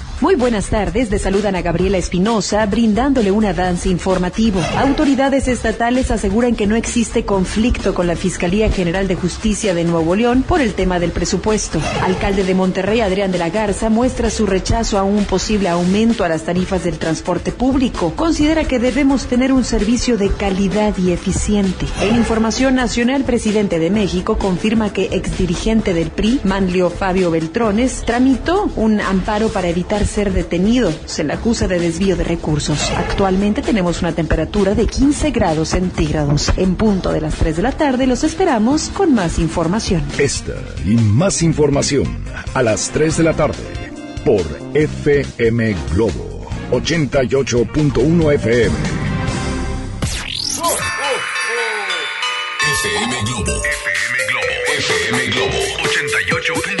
Muy buenas tardes, de saludan a Gabriela Espinosa, brindándole un avance informativo. Autoridades estatales aseguran que no existe conflicto con la Fiscalía General de Justicia de Nuevo León por el tema del presupuesto. Alcalde de Monterrey, Adrián de la Garza, muestra su rechazo a un posible aumento a las tarifas del transporte público. Considera que debemos tener un servicio de calidad y eficiente. En información nacional, presidente de México confirma que exdirigente del PRI, Manlio Fabio Beltrones, tramitó un amparo para evitar ser detenido. Se le acusa de desvío de recursos. Actualmente tenemos una temperatura de 15 grados centígrados. En punto de las 3 de la tarde los esperamos con más información. Esta y más información a las 3 de la tarde por FM Globo 88.1 FM. FM Globo. FM Globo. FM Globo 88.1.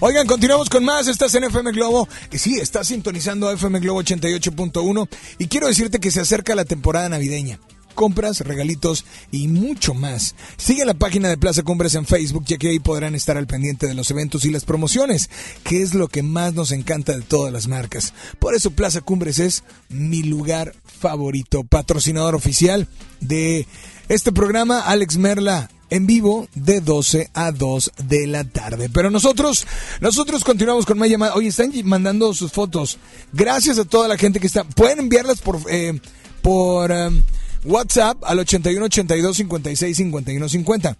Oigan, continuamos con más. Estás en FM Globo. Y sí, estás sintonizando FM Globo 88.1. Y quiero decirte que se acerca la temporada navideña compras, regalitos y mucho más. Sigue la página de Plaza Cumbres en Facebook, ya que ahí podrán estar al pendiente de los eventos y las promociones, que es lo que más nos encanta de todas las marcas. Por eso Plaza Cumbres es mi lugar favorito, patrocinador oficial de este programa, Alex Merla. En vivo de 12 a 2 de la tarde. Pero nosotros, nosotros continuamos con más llamadas. Oye, están mandando sus fotos. Gracias a toda la gente que está. Pueden enviarlas por, eh, por um, WhatsApp al 81 82 56 51 50.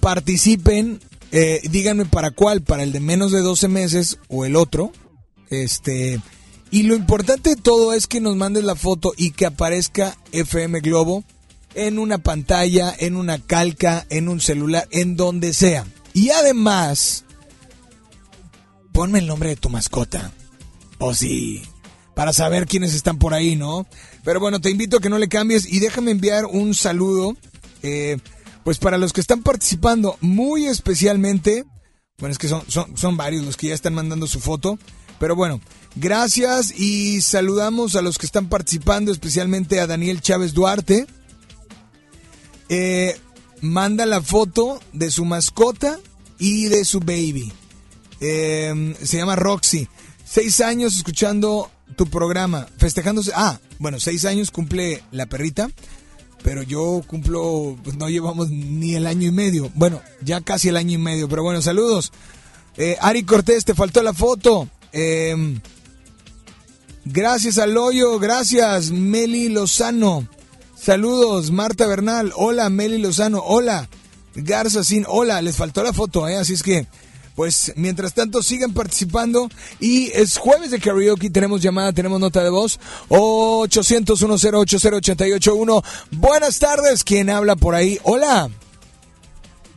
Participen, eh, díganme para cuál, para el de menos de 12 meses o el otro. Este, y lo importante de todo es que nos mandes la foto y que aparezca FM Globo en una pantalla, en una calca, en un celular, en donde sea. Y además, ponme el nombre de tu mascota. O sí, para saber quiénes están por ahí, ¿no? Pero bueno, te invito a que no le cambies y déjame enviar un saludo, eh, pues para los que están participando, muy especialmente, bueno, es que son, son varios los que ya están mandando su foto, pero bueno, gracias y saludamos a los que están participando, especialmente a Daniel Chávez Duarte. Eh, manda la foto de su mascota y de su baby. Eh, se llama Roxy. Seis años escuchando tu programa, festejándose. Ah, bueno, seis años cumple la perrita, pero yo cumplo, pues no llevamos ni el año y medio. Bueno, ya casi el año y medio, pero bueno, saludos. Eh, Ari Cortés, te faltó la foto. Eh, gracias al hoyo, gracias Meli Lozano. Saludos, Marta Bernal. Hola, Meli Lozano. Hola, Garza Sin. Hola, les faltó la foto, ¿eh? Así es que, pues, mientras tanto, sigan participando. Y es jueves de karaoke. Tenemos llamada, tenemos nota de voz. 800 1080881 Buenas tardes. ¿Quién habla por ahí? Hola.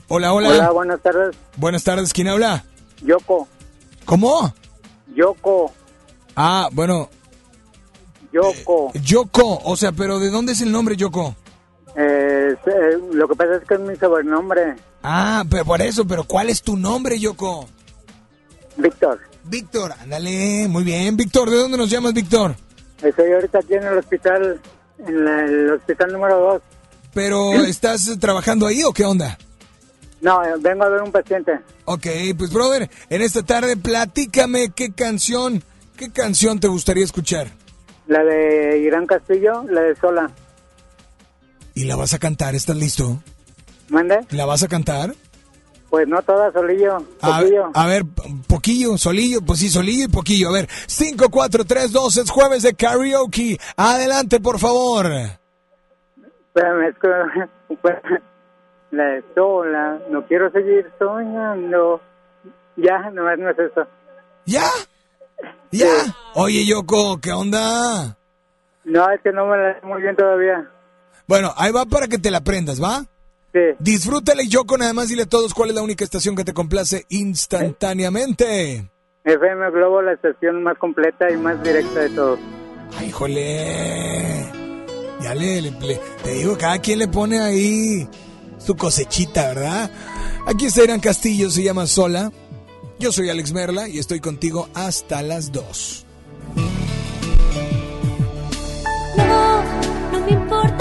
Hola, hola. Hola, buenas tardes. Buenas tardes. ¿Quién habla? Yoko. ¿Cómo? Yoko. Ah, bueno. Yoko. Yoko. O sea, pero ¿de dónde es el nombre Yoko? Eh, eh, lo que pasa es que es mi sobrenombre. Ah, pero por eso, pero ¿cuál es tu nombre, Yoko? Víctor. Víctor, ándale, muy bien. Víctor, ¿de dónde nos llamas, Víctor? Estoy ahorita aquí en el hospital, en la- el hospital número 2. ¿Pero estás trabajando ahí o qué onda? No, eh, vengo a ver un paciente. Ok, pues brother, en esta tarde platícame qué canción, qué canción te gustaría escuchar. La de Irán Castillo, la de Sola. ¿Y la vas a cantar? ¿Estás listo? ¿Mande? ¿La vas a cantar? Pues no toda, Solillo. A, Poquillo. a ver, poquillo, solillo, pues sí, solillo y poquillo. A ver, 5, 4, 3, 2, es jueves de karaoke. Adelante, por favor. Espérame, es que... pues, la de Sola, no quiero seguir soñando. Ya, nomás no es eso. ¿Ya? ¿Ya? Oye, Yoko, ¿qué onda? No, es que no me la sé muy bien todavía. Bueno, ahí va para que te la aprendas, ¿va? Sí. Disfrútala y Yoko, nada más dile a todos cuál es la única estación que te complace instantáneamente. FM Globo, la estación más completa y más directa de todos. Ay. Ya le, le- le- te digo, cada quien le pone ahí su cosechita, ¿verdad? Aquí está Irán Castillo, se llama Sola. Yo soy Alex Merla y estoy contigo hasta las 2. No, no me importa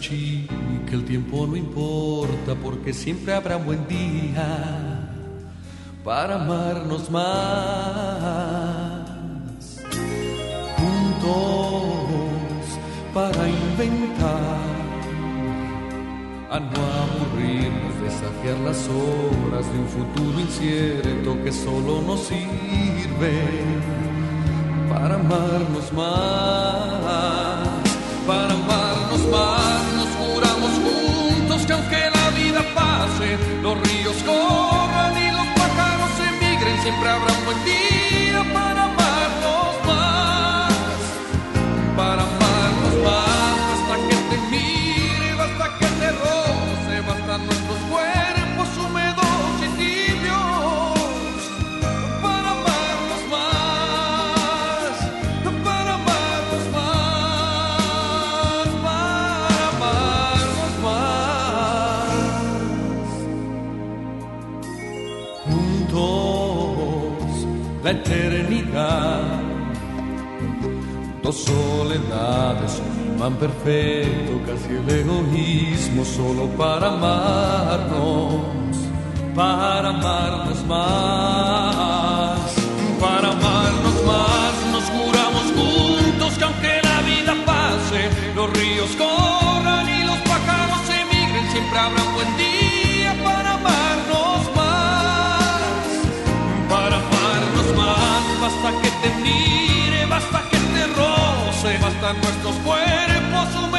chica, que el tiempo no importa porque siempre habrá buen día para amarnos más. Juntos, para inventar a no aburrirnos, desafiar las horas de un futuro incierto que solo nos sirve para amarnos más, emigren, siempre habrá un buen la eternidad Dos soledades, un imán perfecto, casi el egoísmo solo para amarnos, para amarnos más, para amarnos más. Nos juramos juntos que aunque la vida pase, los ríos corran y los pájaros emigren, siempre habrá Basta que te mire, basta que te roce, bastan nuestros cuerpos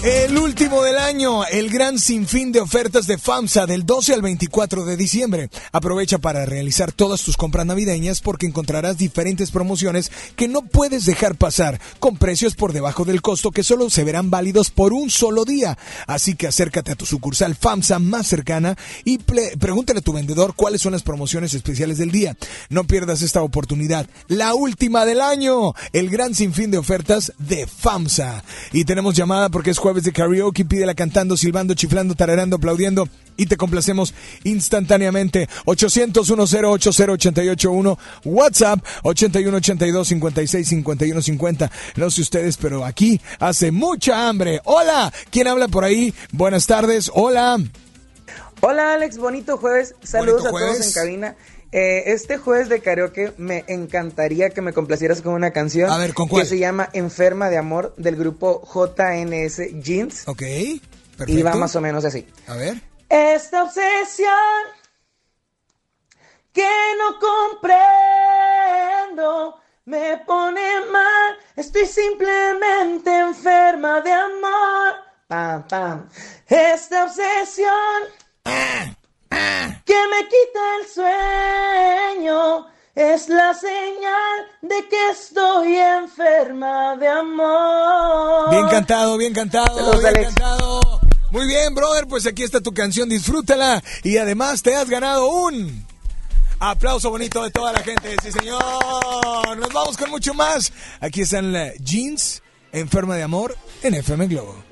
Hey. Último del año, el gran sinfín de ofertas de FAMSA del 12 al 24 de diciembre. Aprovecha para realizar todas tus compras navideñas porque encontrarás diferentes promociones que no puedes dejar pasar, con precios por debajo del costo que solo se verán válidos por un solo día. Así que acércate a tu sucursal FAMSA más cercana y pregúntale a tu vendedor cuáles son las promociones especiales del día. No pierdas esta oportunidad, la última del año, el gran sinfín de ofertas de FAMSA. Y tenemos llamada porque es jueves de karaoke, pídela cantando, silbando, chiflando, tararando, aplaudiendo y te complacemos instantáneamente. 800 1080881 WhatsApp 8182 56 51 50. No sé ustedes, pero aquí hace mucha hambre. Hola, ¿quién habla por ahí? Buenas tardes. Hola. Hola Alex, bonito jueves. Saludos Bonito a todos en cabina. Eh, este jueves de karaoke me encantaría que me complacieras con una canción A ver, ¿con cuál? que se llama Enferma de Amor del grupo JNS Jeans. Ok, Y perfecto. va más o menos así. A ver. Esta obsesión que no comprendo me pone mal. Estoy simplemente enferma de amor. Pam, pam. Esta obsesión Ah. Que me quita el sueño es la señal de que estoy enferma de amor. Bien cantado, bien cantado, bien cantado. Muy bien, brother, pues aquí está tu canción, disfrútala y además te has ganado un aplauso bonito de toda la gente. Sí, señor. Nos vamos con mucho más. Aquí están la Jeans, Enferma de Amor, en FM Globo.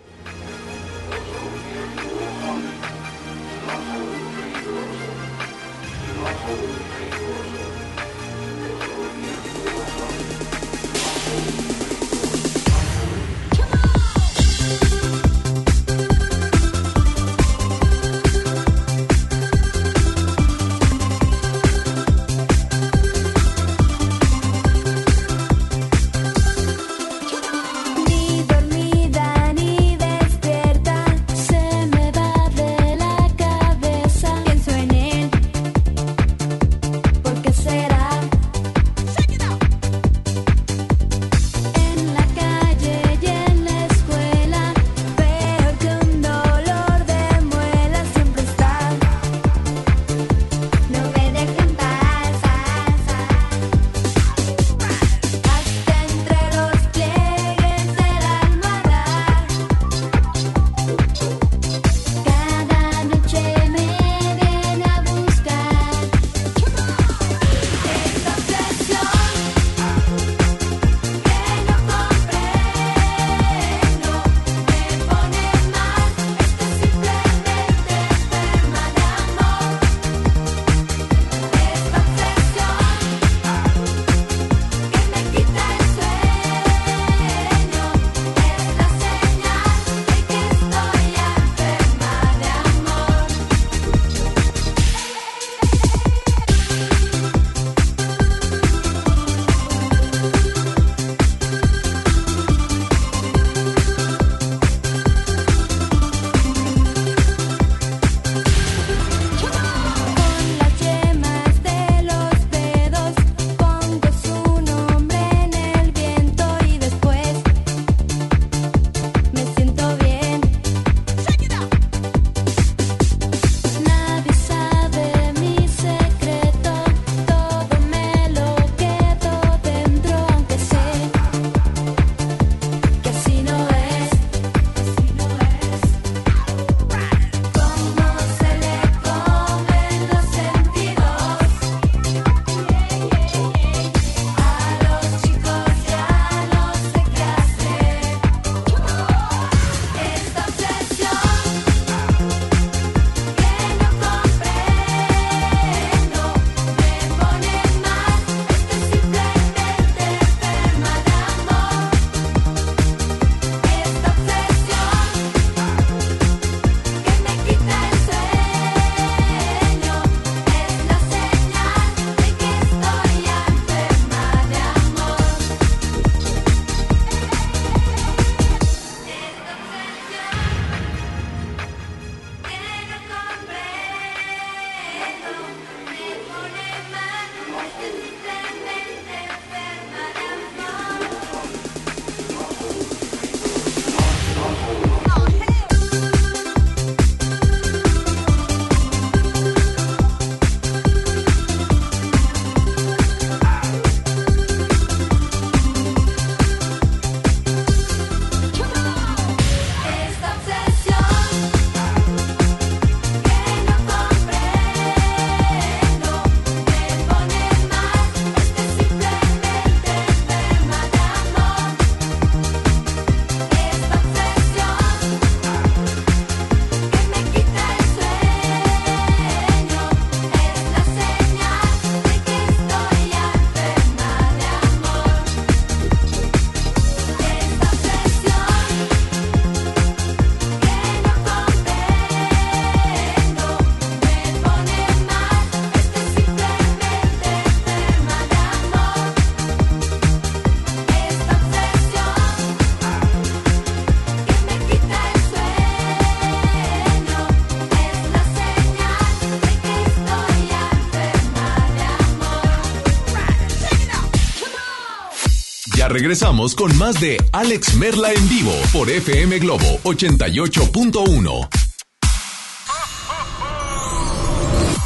regresamos con más de Alex Merla en vivo por FM Globo 88.1.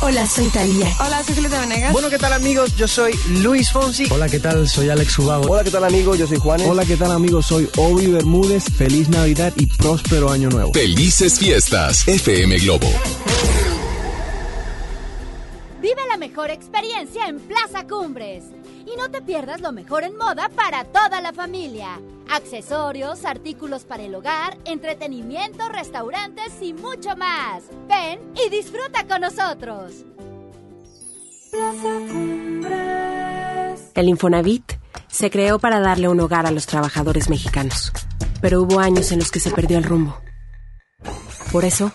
Hola, soy Talía. Hola, soy Julieta Venegas. Bueno, ¿qué tal, amigos? Yo soy Luis Fonsi. Hola, ¿qué tal? Soy Alex Subago. Hola, ¿qué tal, amigos? Yo soy Juan. Hola, ¿qué tal, amigos? Soy Obi Bermúdez. Feliz Navidad y próspero Año Nuevo. Felices fiestas, FM Globo. Vive la mejor experiencia en Plaza Cumbres. Y no te pierdas lo mejor en moda para toda la familia. Accesorios, artículos para el hogar, entretenimiento, restaurantes y mucho más. Ven y disfruta con nosotros. El Infonavit se creó para darle un hogar a los trabajadores mexicanos. Pero hubo años en los que se perdió el rumbo. Por eso,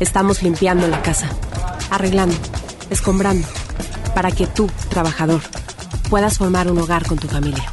estamos limpiando la casa, arreglando, escombrando, para que tú, trabajador, puedas formar un hogar con tu familia.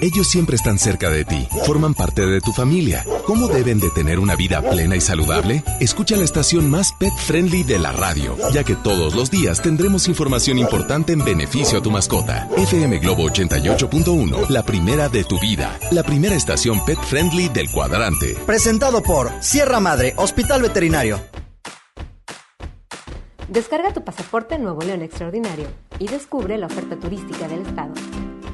Ellos siempre están cerca de ti, forman parte de tu familia. ¿Cómo deben de tener una vida plena y saludable? Escucha la estación más pet friendly de la radio, ya que todos los días tendremos información importante en beneficio a tu mascota. FM Globo 88.1, la primera de tu vida, la primera estación pet friendly del cuadrante. Presentado por Sierra Madre, Hospital Veterinario. Descarga tu pasaporte Nuevo León Extraordinario y descubre la oferta turística del estado.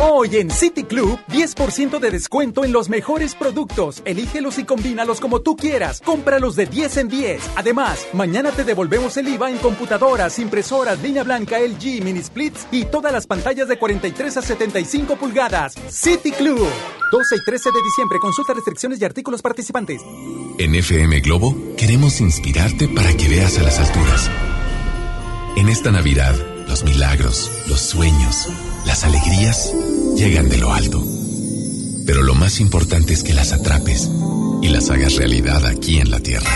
Hoy en City Club, 10% de descuento en los mejores productos. Elígelos y combínalos como tú quieras. Cómpralos de 10 en 10. Además, mañana te devolvemos el IVA en computadoras, impresoras, línea blanca, LG, mini splits y todas las pantallas de 43 a 75 pulgadas. City Club. 12 y 13 de diciembre. Consulta restricciones y artículos participantes. En FM Globo queremos inspirarte para que veas a las alturas. En esta Navidad, los milagros, los sueños, las alegrías llegan de lo alto. Pero lo más importante es que las atrapes y las hagas realidad aquí en la Tierra.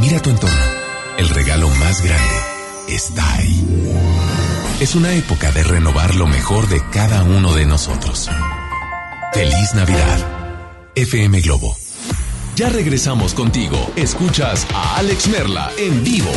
Mira tu entorno. El regalo más grande está ahí. Es una época de renovar lo mejor de cada uno de nosotros. Feliz Navidad. FM Globo. Ya regresamos contigo. Escuchas a Alex Merla en vivo.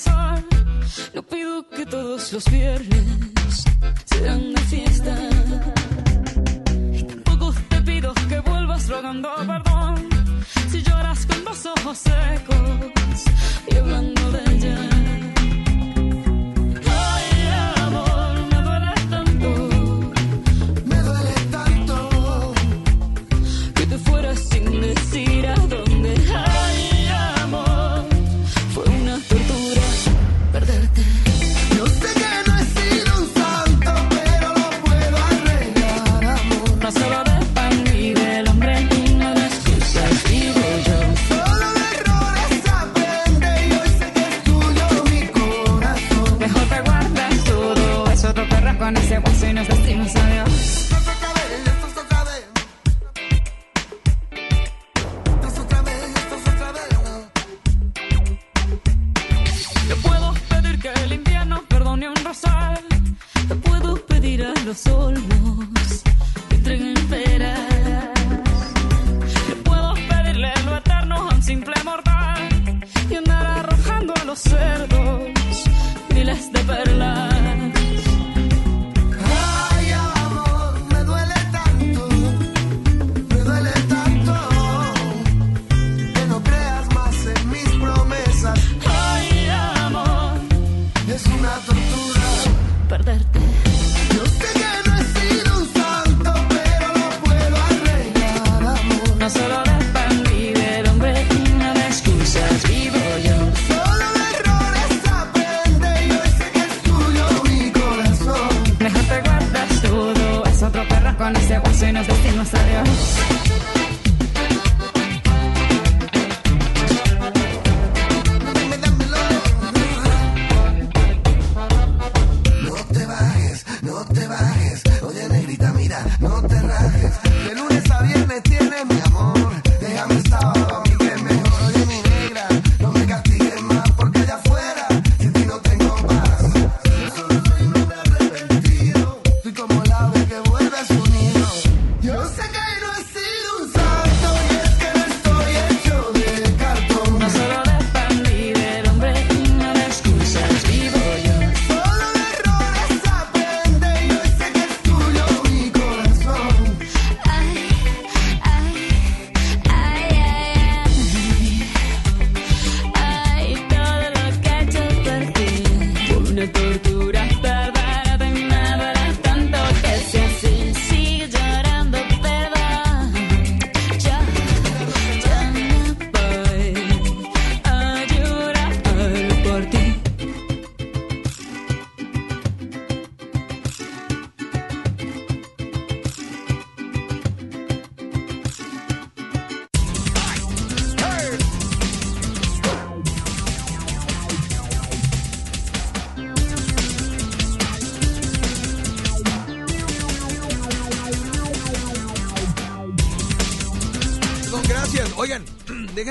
Sol. No pido que todos los viernes sean de fiesta. Y tampoco te pido que vuelvas rogando perdón. Si lloras con los ojos secos y hablando de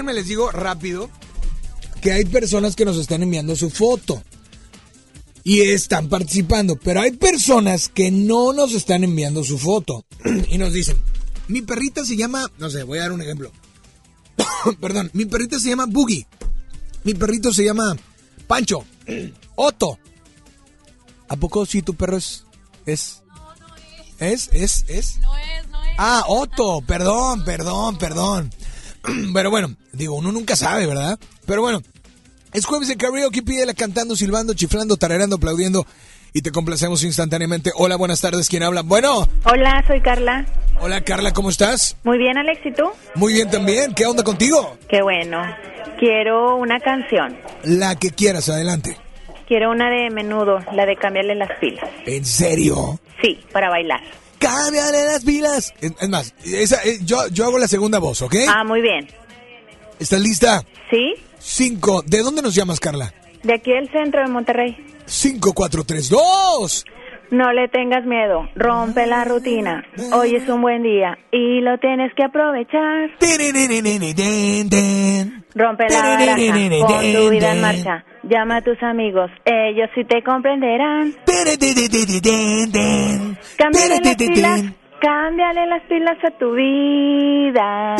déjenme les digo rápido que hay personas que nos están enviando su foto y están participando, pero hay personas que no nos están enviando su foto y nos dicen, mi perrita se llama, no sé, voy a dar un ejemplo. Perdón, mi perrita se llama Boogie. Mi perrito se llama Pancho. Otto. ¿A poco si tu perro es es es es es? No es, no es. Ah, Otto, perdón, perdón, perdón. Pero bueno, digo, uno nunca sabe, ¿verdad? Pero bueno, es jueves de karaoke, pídela cantando, silbando, chiflando, tarareando, aplaudiendo y te complacemos instantáneamente. Hola, buenas tardes, ¿quién habla? Bueno, Hola, soy Carla. hola Carla, ¿cómo estás? Muy bien, Alex, ¿y tú? Muy bien también, ¿qué onda contigo? Qué bueno. Quiero una canción. La que quieras, adelante. Quiero una de menudo, la de cambiarle las pilas. ¿En serio? Sí, para bailar. ¡Cámbiale las pilas! Es, es más, esa, eh, yo, yo hago la segunda voz, ¿ok? Ah, muy bien. ¿Estás lista? ¿Sí? Cinco. ¿De dónde nos llamas, Carla? De aquí del centro de Monterrey. Cinco, cuatro, tres, dos. No le tengas miedo, rompe la rutina. Hoy es un buen día y lo tienes que aprovechar. Rompe la baraja, pon tu vida en marcha. Llama a tus amigos, ellos sí te comprenderán. Cámbiale las pilas, cámbiale las pilas a tu vida.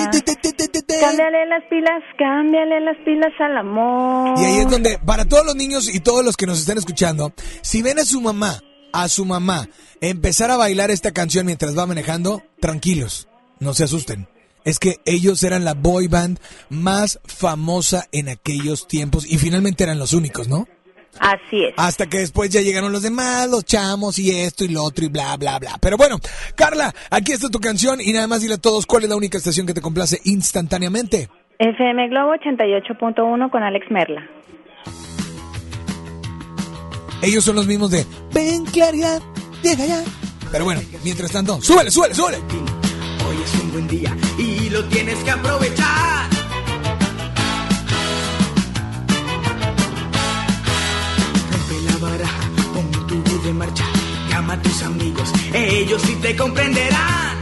Cámbiale las pilas, cámbiale las pilas al amor. Y ahí es donde, para todos los niños y todos los que nos están escuchando, si ven a su mamá, a su mamá, empezar a bailar esta canción mientras va manejando, tranquilos, no se asusten. Es que ellos eran la boy band más famosa en aquellos tiempos y finalmente eran los únicos, ¿no? Así es. Hasta que después ya llegaron los demás, los chamos y esto y lo otro y bla, bla, bla. Pero bueno, Carla, aquí está tu canción y nada más dile a todos cuál es la única estación que te complace instantáneamente. FM Globo 88.1 con Alex Merla. Ellos son los mismos de Ven claridad, llega ya. Pero bueno, mientras tanto, súbele, súbele, súbele. Hoy es un buen día y lo tienes que aprovechar. Rompe la baraja, pon tu en marcha. Llama a tus amigos, ellos sí te comprenderán.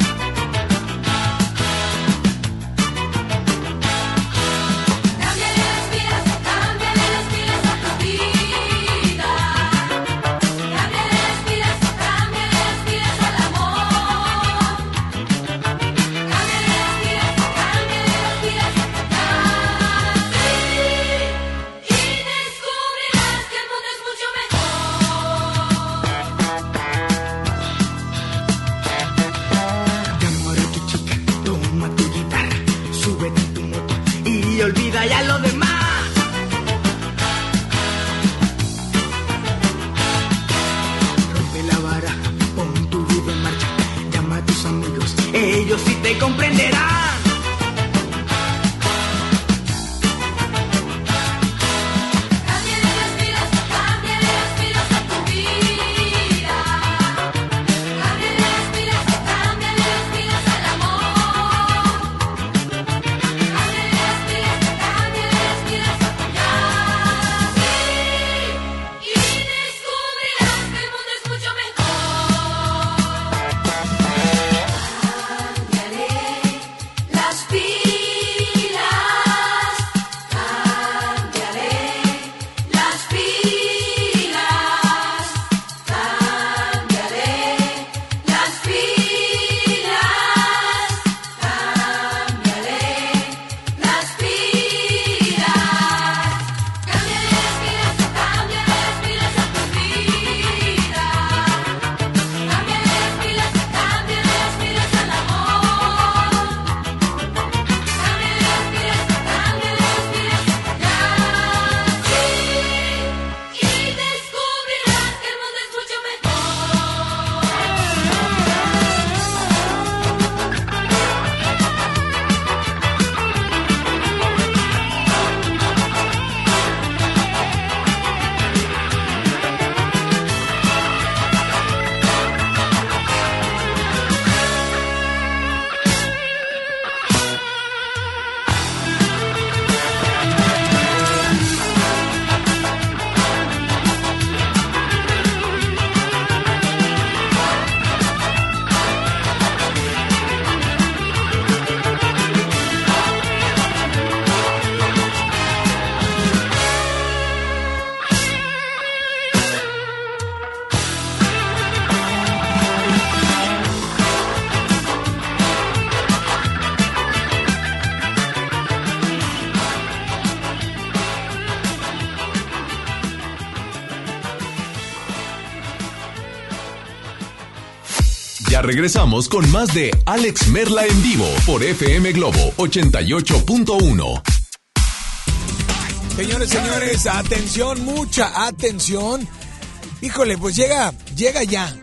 Regresamos con más de Alex Merla en vivo por FM Globo 88.1. Señores, señores, atención, mucha atención. Híjole, pues llega, llega ya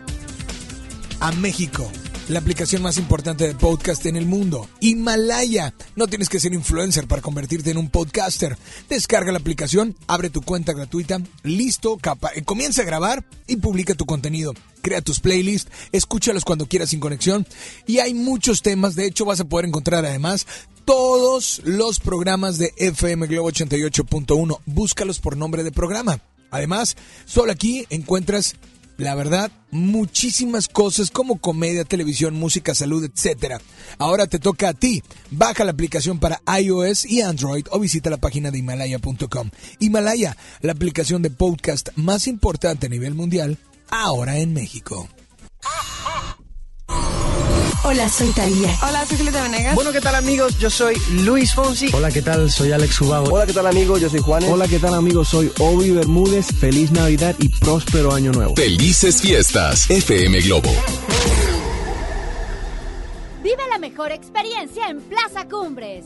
a México la aplicación más importante de podcast en el mundo, Himalaya. No tienes que ser influencer para convertirte en un podcaster. Descarga la aplicación, abre tu cuenta gratuita, listo, capa, eh, comienza a grabar y publica tu contenido. Crea tus playlists, escúchalos cuando quieras sin conexión y hay muchos temas, de hecho vas a poder encontrar además todos los programas de FM Globo 88.1. Búscalos por nombre de programa. Además, solo aquí encuentras la verdad, muchísimas cosas como comedia, televisión, música, salud, etc. Ahora te toca a ti. Baja la aplicación para iOS y Android o visita la página de Himalaya.com. Himalaya, la aplicación de podcast más importante a nivel mundial, ahora en México. Hola, soy Talía. Hola, soy Julieta Venegas. Bueno, ¿qué tal amigos? Yo soy Luis Fonsi. Hola, ¿qué tal? Soy Alex Ubago. Hola, ¿qué tal amigos? Yo soy Juan. Hola, ¿qué tal amigos? Soy Obi Bermúdez. Feliz Navidad y próspero año nuevo. Felices fiestas, FM Globo. Vive la mejor experiencia en Plaza Cumbres.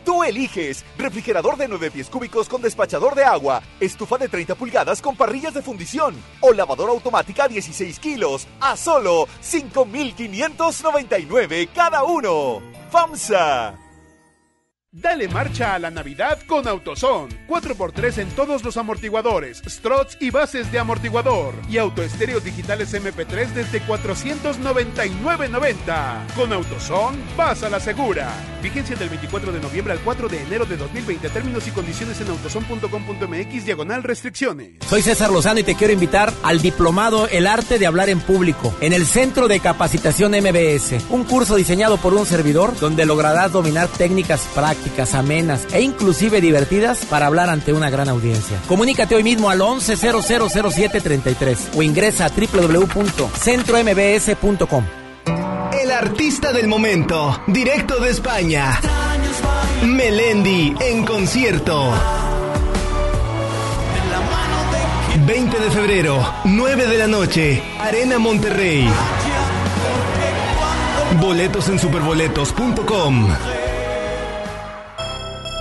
Tú eliges refrigerador de 9 pies cúbicos con despachador de agua, estufa de 30 pulgadas con parrillas de fundición o lavadora automática 16 kilos a solo 5,599 cada uno. FAMSA. Dale marcha a la Navidad con AutoZone. 4x3 en todos los amortiguadores, struts y bases de amortiguador. Y autoestéreos digitales MP3 desde 499.90. Con AutoZone, vas a la segura. Vigencia del 24 de noviembre al 4 de enero de 2020. Términos y condiciones en autozone.com.mx diagonal restricciones. Soy César Lozano y te quiero invitar al diplomado El Arte de Hablar en Público en el Centro de Capacitación MBS. Un curso diseñado por un servidor donde lograrás dominar técnicas prácticas amenas e inclusive divertidas para hablar ante una gran audiencia. Comunícate hoy mismo al 11000733 o ingresa a www.centrombs.com. El artista del momento, directo de España. Melendi en concierto. 20 de febrero, 9 de la noche, Arena Monterrey. Boletos en superboletos.com.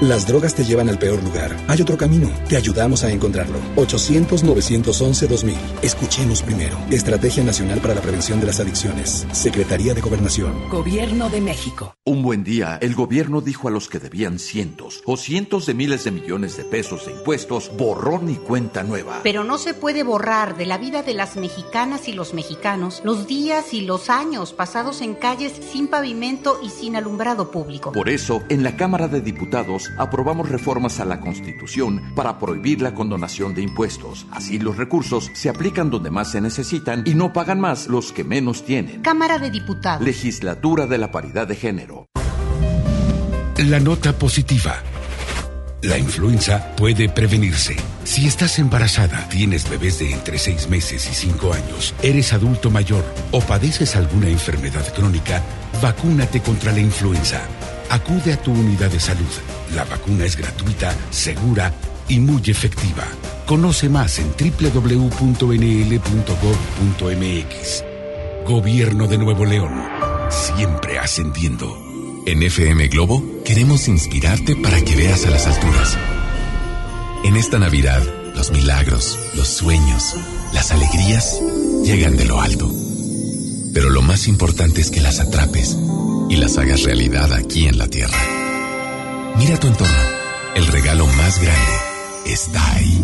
Las drogas te llevan al peor lugar. Hay otro camino. Te ayudamos a encontrarlo. 800-911-2000. Escuchemos primero. Estrategia Nacional para la Prevención de las Adicciones. Secretaría de Gobernación. Gobierno de México. Un buen día, el gobierno dijo a los que debían cientos o cientos de miles de millones de pesos de impuestos, borrón y cuenta nueva. Pero no se puede borrar de la vida de las mexicanas y los mexicanos los días y los años pasados en calles sin pavimento y sin alumbrado público. Por eso, en la Cámara de Diputados aprobamos reformas a la Constitución para prohibir la condonación de impuestos. Así los recursos se aplican donde más se necesitan y no pagan más los que menos tienen. Cámara de Diputados. Legislatura de la Paridad de Género. La nota positiva. La influenza puede prevenirse. Si estás embarazada, tienes bebés de entre 6 meses y 5 años, eres adulto mayor o padeces alguna enfermedad crónica, vacúnate contra la influenza. Acude a tu unidad de salud. La vacuna es gratuita, segura y muy efectiva. Conoce más en www.nl.gov.mx. Gobierno de Nuevo León. Siempre ascendiendo. En FM Globo queremos inspirarte para que veas a las alturas. En esta Navidad, los milagros, los sueños, las alegrías llegan de lo alto. Pero lo más importante es que las atrapes y las hagas realidad aquí en la Tierra. Mira tu entorno. El regalo más grande está ahí.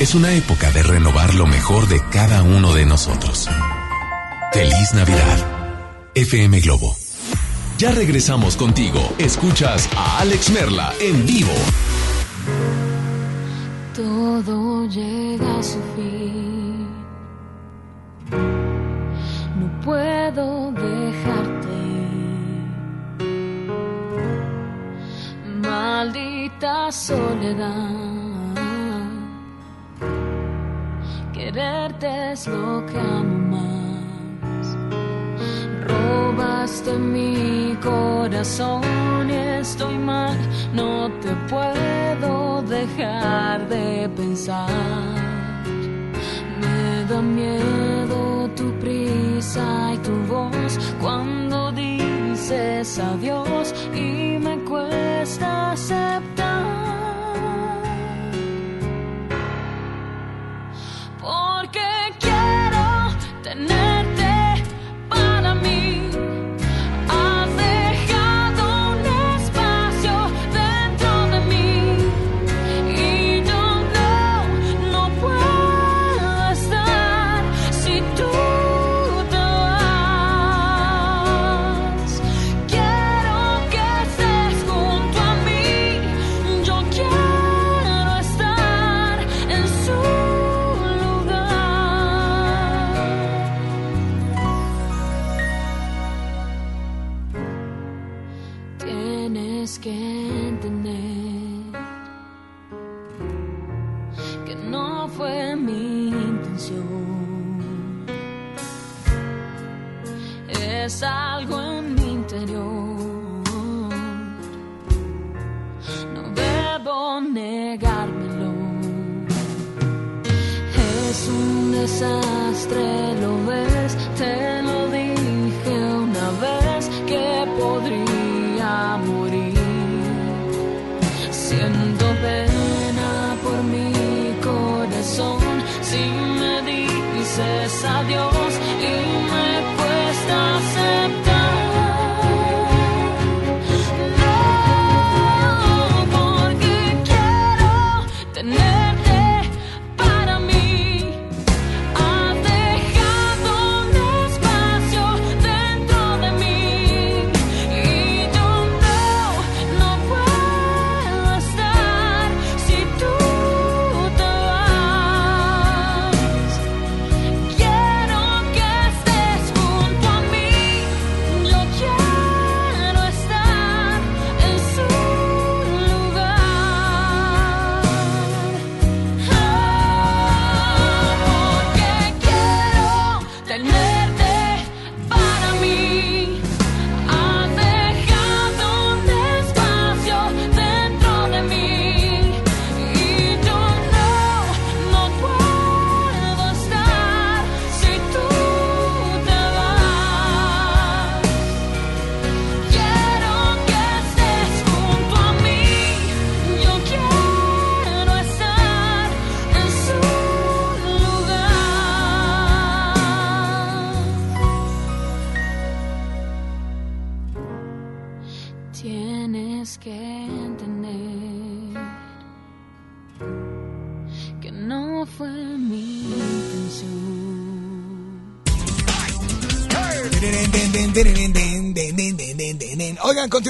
Es una época de renovar lo mejor de cada uno de nosotros. Feliz Navidad. FM Globo. Ya regresamos contigo. Escuchas a Alex Merla en vivo. Todo llega a su fin. No puedo dejarte Maldita soledad. Quererte es lo que amo más. Robaste mi corazón y estoy mal. No te puedo dejar de pensar. Me da miedo tu prisa y tu voz cuando dices adiós y me cuesta aceptar.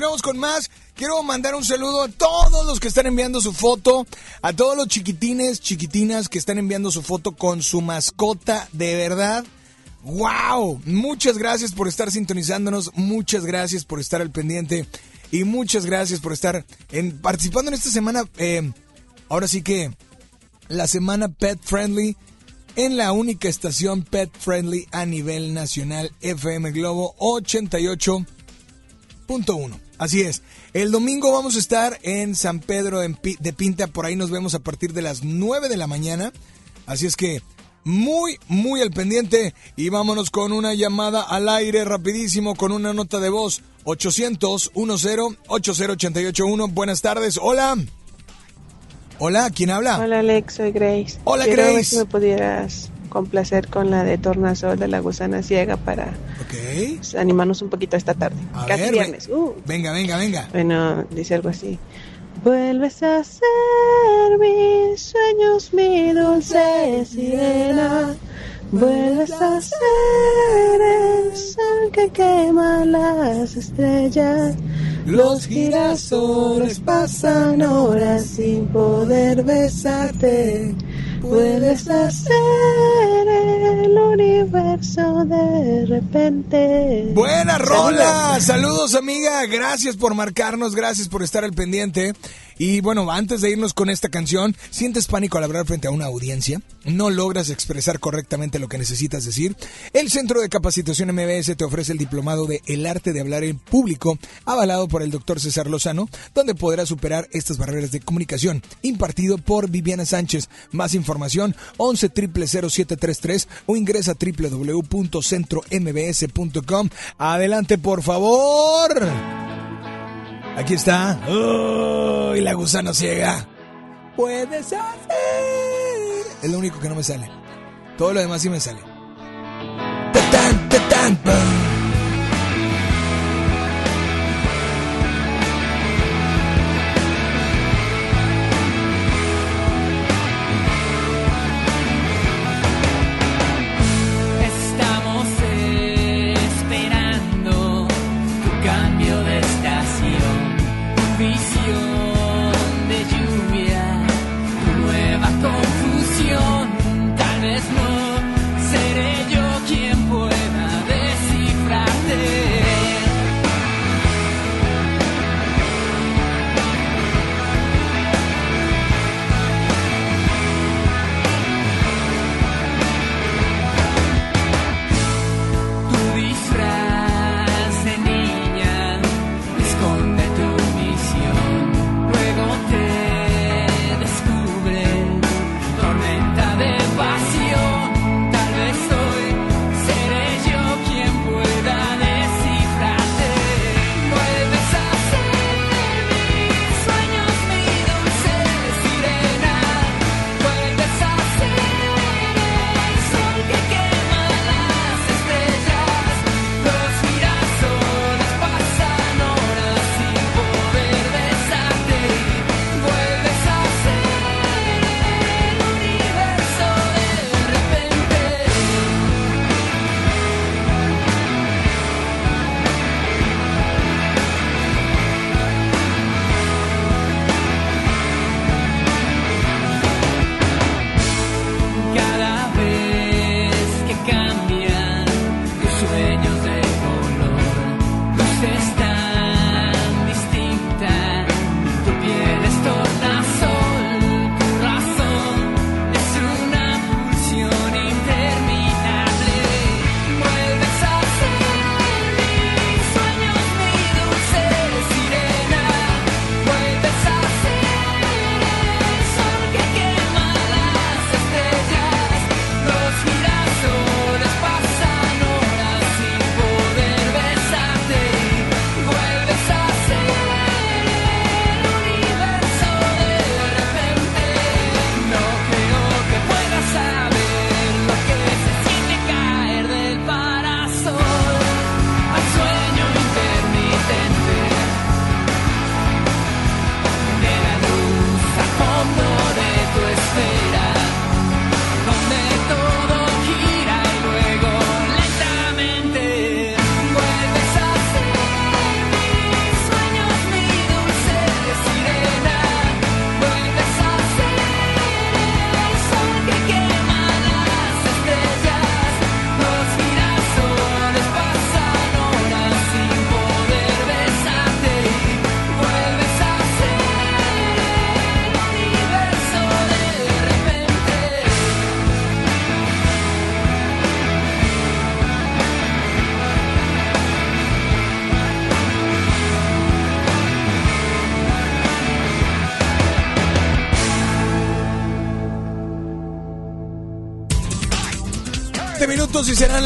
Continuamos con más. Quiero mandar un saludo a todos los que están enviando su foto, a todos los chiquitines, chiquitinas que están enviando su foto con su mascota, de verdad. ¡Wow! Muchas gracias por estar sintonizándonos, muchas gracias por estar al pendiente y muchas gracias por estar en, participando en esta semana. eh, ahora sí que la semana Pet Friendly en la única estación Pet Friendly a nivel nacional FM Globo 88.1. Así es. El domingo vamos a estar en San Pedro de Pinta. Por ahí nos vemos a partir de las 9 de la mañana. Así es que muy, muy al pendiente. Y vámonos con una llamada al aire rapidísimo con una nota de voz. 800-10-80881. Buenas tardes. Hola. Hola, ¿quién habla? Hola Alex, soy Grace. Hola, Quiero ver Grace. si me pudieras complacer con la de Tornasol de la gusana ciega para pues, animarnos un poquito esta tarde. A Casi ver, viernes. Uh. Venga, venga, venga. Bueno, dice algo así. Vuelves a ser mis sueños, mi dulce sirena. Vuelves a ser el sol que quema las estrellas. Los girasoles pasan horas sin poder besarte. Puedes hacer el universo de repente. Buena rola. Saludos. Saludos, amiga. Gracias por marcarnos, gracias por estar al pendiente. Y bueno, antes de irnos con esta canción, ¿sientes pánico al hablar frente a una audiencia? ¿No logras expresar correctamente lo que necesitas decir? El Centro de Capacitación MBS te ofrece el diplomado de El Arte de Hablar en Público, avalado por el doctor César Lozano, donde podrás superar estas barreras de comunicación, impartido por Viviana Sánchez. Más información, 11 0733 o ingresa a www.centrombs.com. Adelante, por favor. Aquí está. ¡Uy, la gusana ciega! Puedes hacer. Es lo único que no me sale. Todo lo demás sí me sale. Tatán, tatán,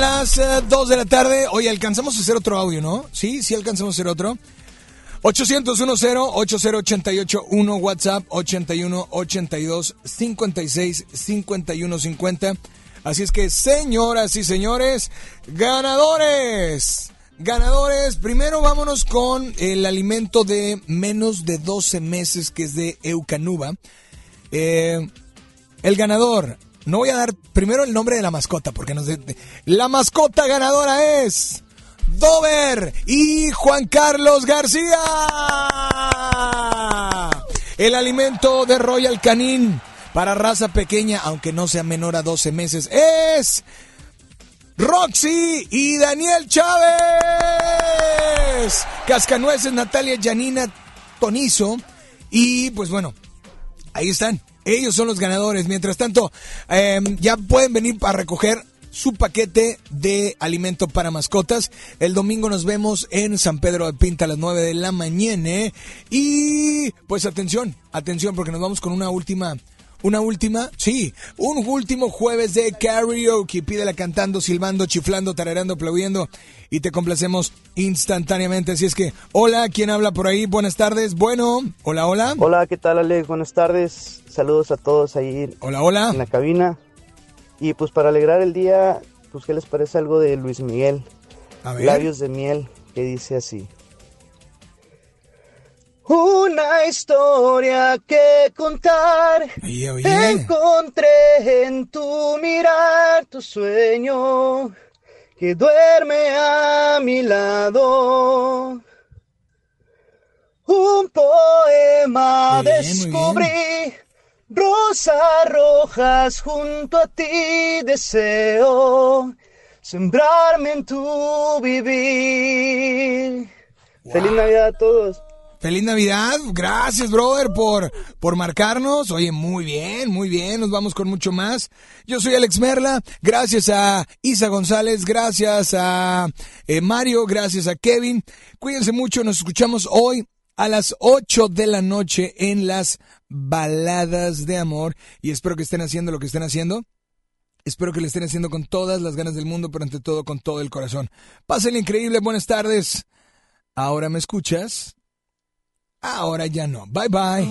las eh, dos de la tarde. Oye, alcanzamos a hacer otro audio, ¿no? Sí, sí alcanzamos a hacer otro. 800-10-80-888-1 WhatsApp 81-82-56-51-50. Así es que, señoras y señores, ganadores. Ganadores, primero vámonos con el alimento de menos de 12 meses que es de Eucanuba. Eh, el ganador, no voy a dar primero el nombre de la mascota porque nos... La mascota ganadora es Dover y Juan Carlos García. El alimento de Royal Canin para raza pequeña, aunque no sea menor a 12 meses, es Roxy y Daniel Chávez. Cascanueces, Natalia Janina Tonizo. Y pues bueno, ahí están. Ellos son los ganadores. Mientras tanto, eh, ya pueden venir para recoger su paquete de alimento para mascotas. El domingo nos vemos en San Pedro de Pinta a las 9 de la mañana. Y pues atención, atención, porque nos vamos con una última. Una última, sí, un último jueves de karaoke. Pídela cantando, silbando, chiflando, tarareando, aplaudiendo y te complacemos instantáneamente. Así es que, hola, ¿quién habla por ahí? Buenas tardes. Bueno, hola, hola. Hola, ¿qué tal Alex? Buenas tardes. Saludos a todos ahí. Hola, hola. En la cabina. Y pues para alegrar el día, pues ¿qué les parece algo de Luis Miguel? A ver. Labios de miel, que dice así. Una historia que contar. Oye, oye. Encontré en tu mirar tu sueño que duerme a mi lado. Un poema bien, descubrí, rosas rojas junto a ti deseo sembrarme en tu vivir. Feliz Navidad a todos. Feliz Navidad, gracias brother por, por marcarnos. Oye, muy bien, muy bien, nos vamos con mucho más. Yo soy Alex Merla, gracias a Isa González, gracias a eh, Mario, gracias a Kevin. Cuídense mucho, nos escuchamos hoy a las 8 de la noche en las baladas de amor y espero que estén haciendo lo que estén haciendo. Espero que lo estén haciendo con todas las ganas del mundo, pero ante todo con todo el corazón. Pásenle increíble, buenas tardes. ¿Ahora me escuchas? Ahora ya no. Bye bye.